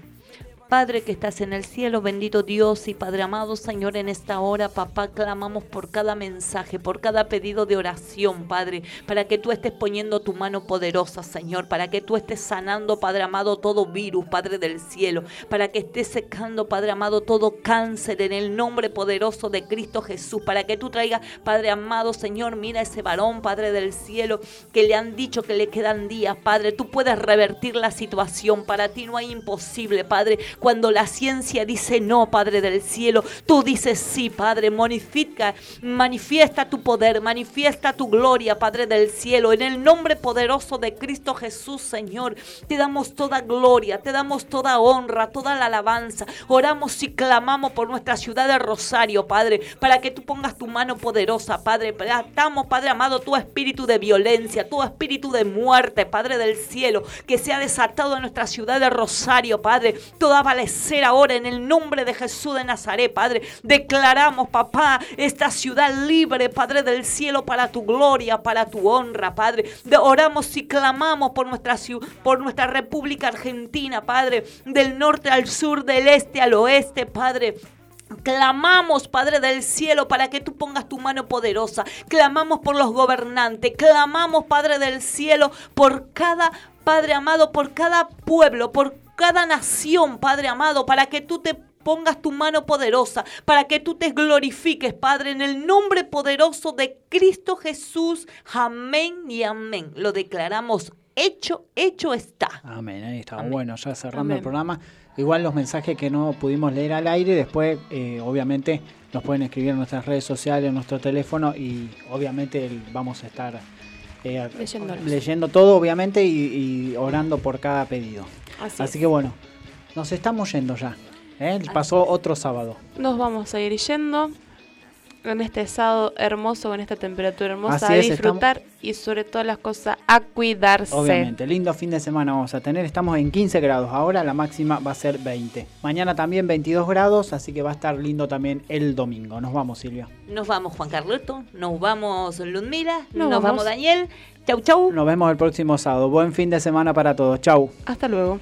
Padre que estás en el cielo, bendito Dios y Padre amado, Señor, en esta hora, papá, clamamos por cada mensaje, por cada pedido de oración, Padre, para que tú estés poniendo tu mano poderosa, Señor, para que tú estés sanando, Padre amado, todo virus, Padre del cielo, para que estés secando, Padre amado, todo cáncer en el nombre poderoso de Cristo Jesús, para que tú traigas, Padre amado, Señor, mira ese varón, Padre del cielo, que le han dicho que le quedan días, Padre, tú puedes revertir la situación, para ti no hay imposible, Padre, Cuando la ciencia dice no, Padre del cielo, tú dices sí, Padre. Monifica, manifiesta tu poder, manifiesta tu gloria, Padre del cielo. En el nombre poderoso de Cristo Jesús, Señor, te damos toda gloria, te damos toda honra, toda la alabanza. Oramos y clamamos por nuestra ciudad de Rosario, Padre, para que tú pongas tu mano poderosa, Padre. Atamos, Padre amado, tu espíritu de violencia, tu espíritu de muerte, Padre del cielo, que se ha desatado en nuestra ciudad de Rosario, Padre. Toda valecera ahora en el nombre de Jesús de Nazaret, Padre. Declaramos, papá, esta ciudad libre, Padre del cielo, para tu gloria, para tu honra, Padre. Oramos y clamamos por nuestra, por nuestra República Argentina, Padre, del norte al sur, del este al oeste, Padre. Clamamos, Padre del cielo, para que tú pongas tu mano poderosa. Clamamos por los gobernantes. Clamamos, Padre del cielo, por cada Padre amado, por cada pueblo, por cada nación, Padre amado, para que tú te pongas tu mano poderosa, para que tú te glorifiques, Padre, en el nombre poderoso de Cristo Jesús. Amén y amén. Lo declaramos hecho, hecho está. Amén, ahí está. Amén. Bueno, ya cerrando Amén. el programa. Igual los mensajes que no pudimos leer al aire, después eh, obviamente nos pueden escribir en nuestras redes sociales, en nuestro teléfono y obviamente vamos a estar eh, leyendo todo, obviamente, y, y orando por cada pedido. Así Así es. que bueno, nos estamos yendo ya. ¿eh? Pasó otro sábado. Nos vamos a ir yendo en este sábado hermoso, con esta temperatura hermosa, Así a es, disfrutar y sobre todas las cosas a cuidarse. Obviamente, lindo fin de semana vamos a tener. Estamos en 15 grados ahora, la máxima va a ser 20. Mañana también 22 grados, así que va a estar lindo también el domingo. Nos vamos, Silvia. Nos vamos Juan Carloto, nos vamos Ludmila, nos, Nos vamos. vamos. Daniel. Chau, chau. Nos vemos el próximo sábado. Buen fin de semana para todos. Chau. Hasta luego.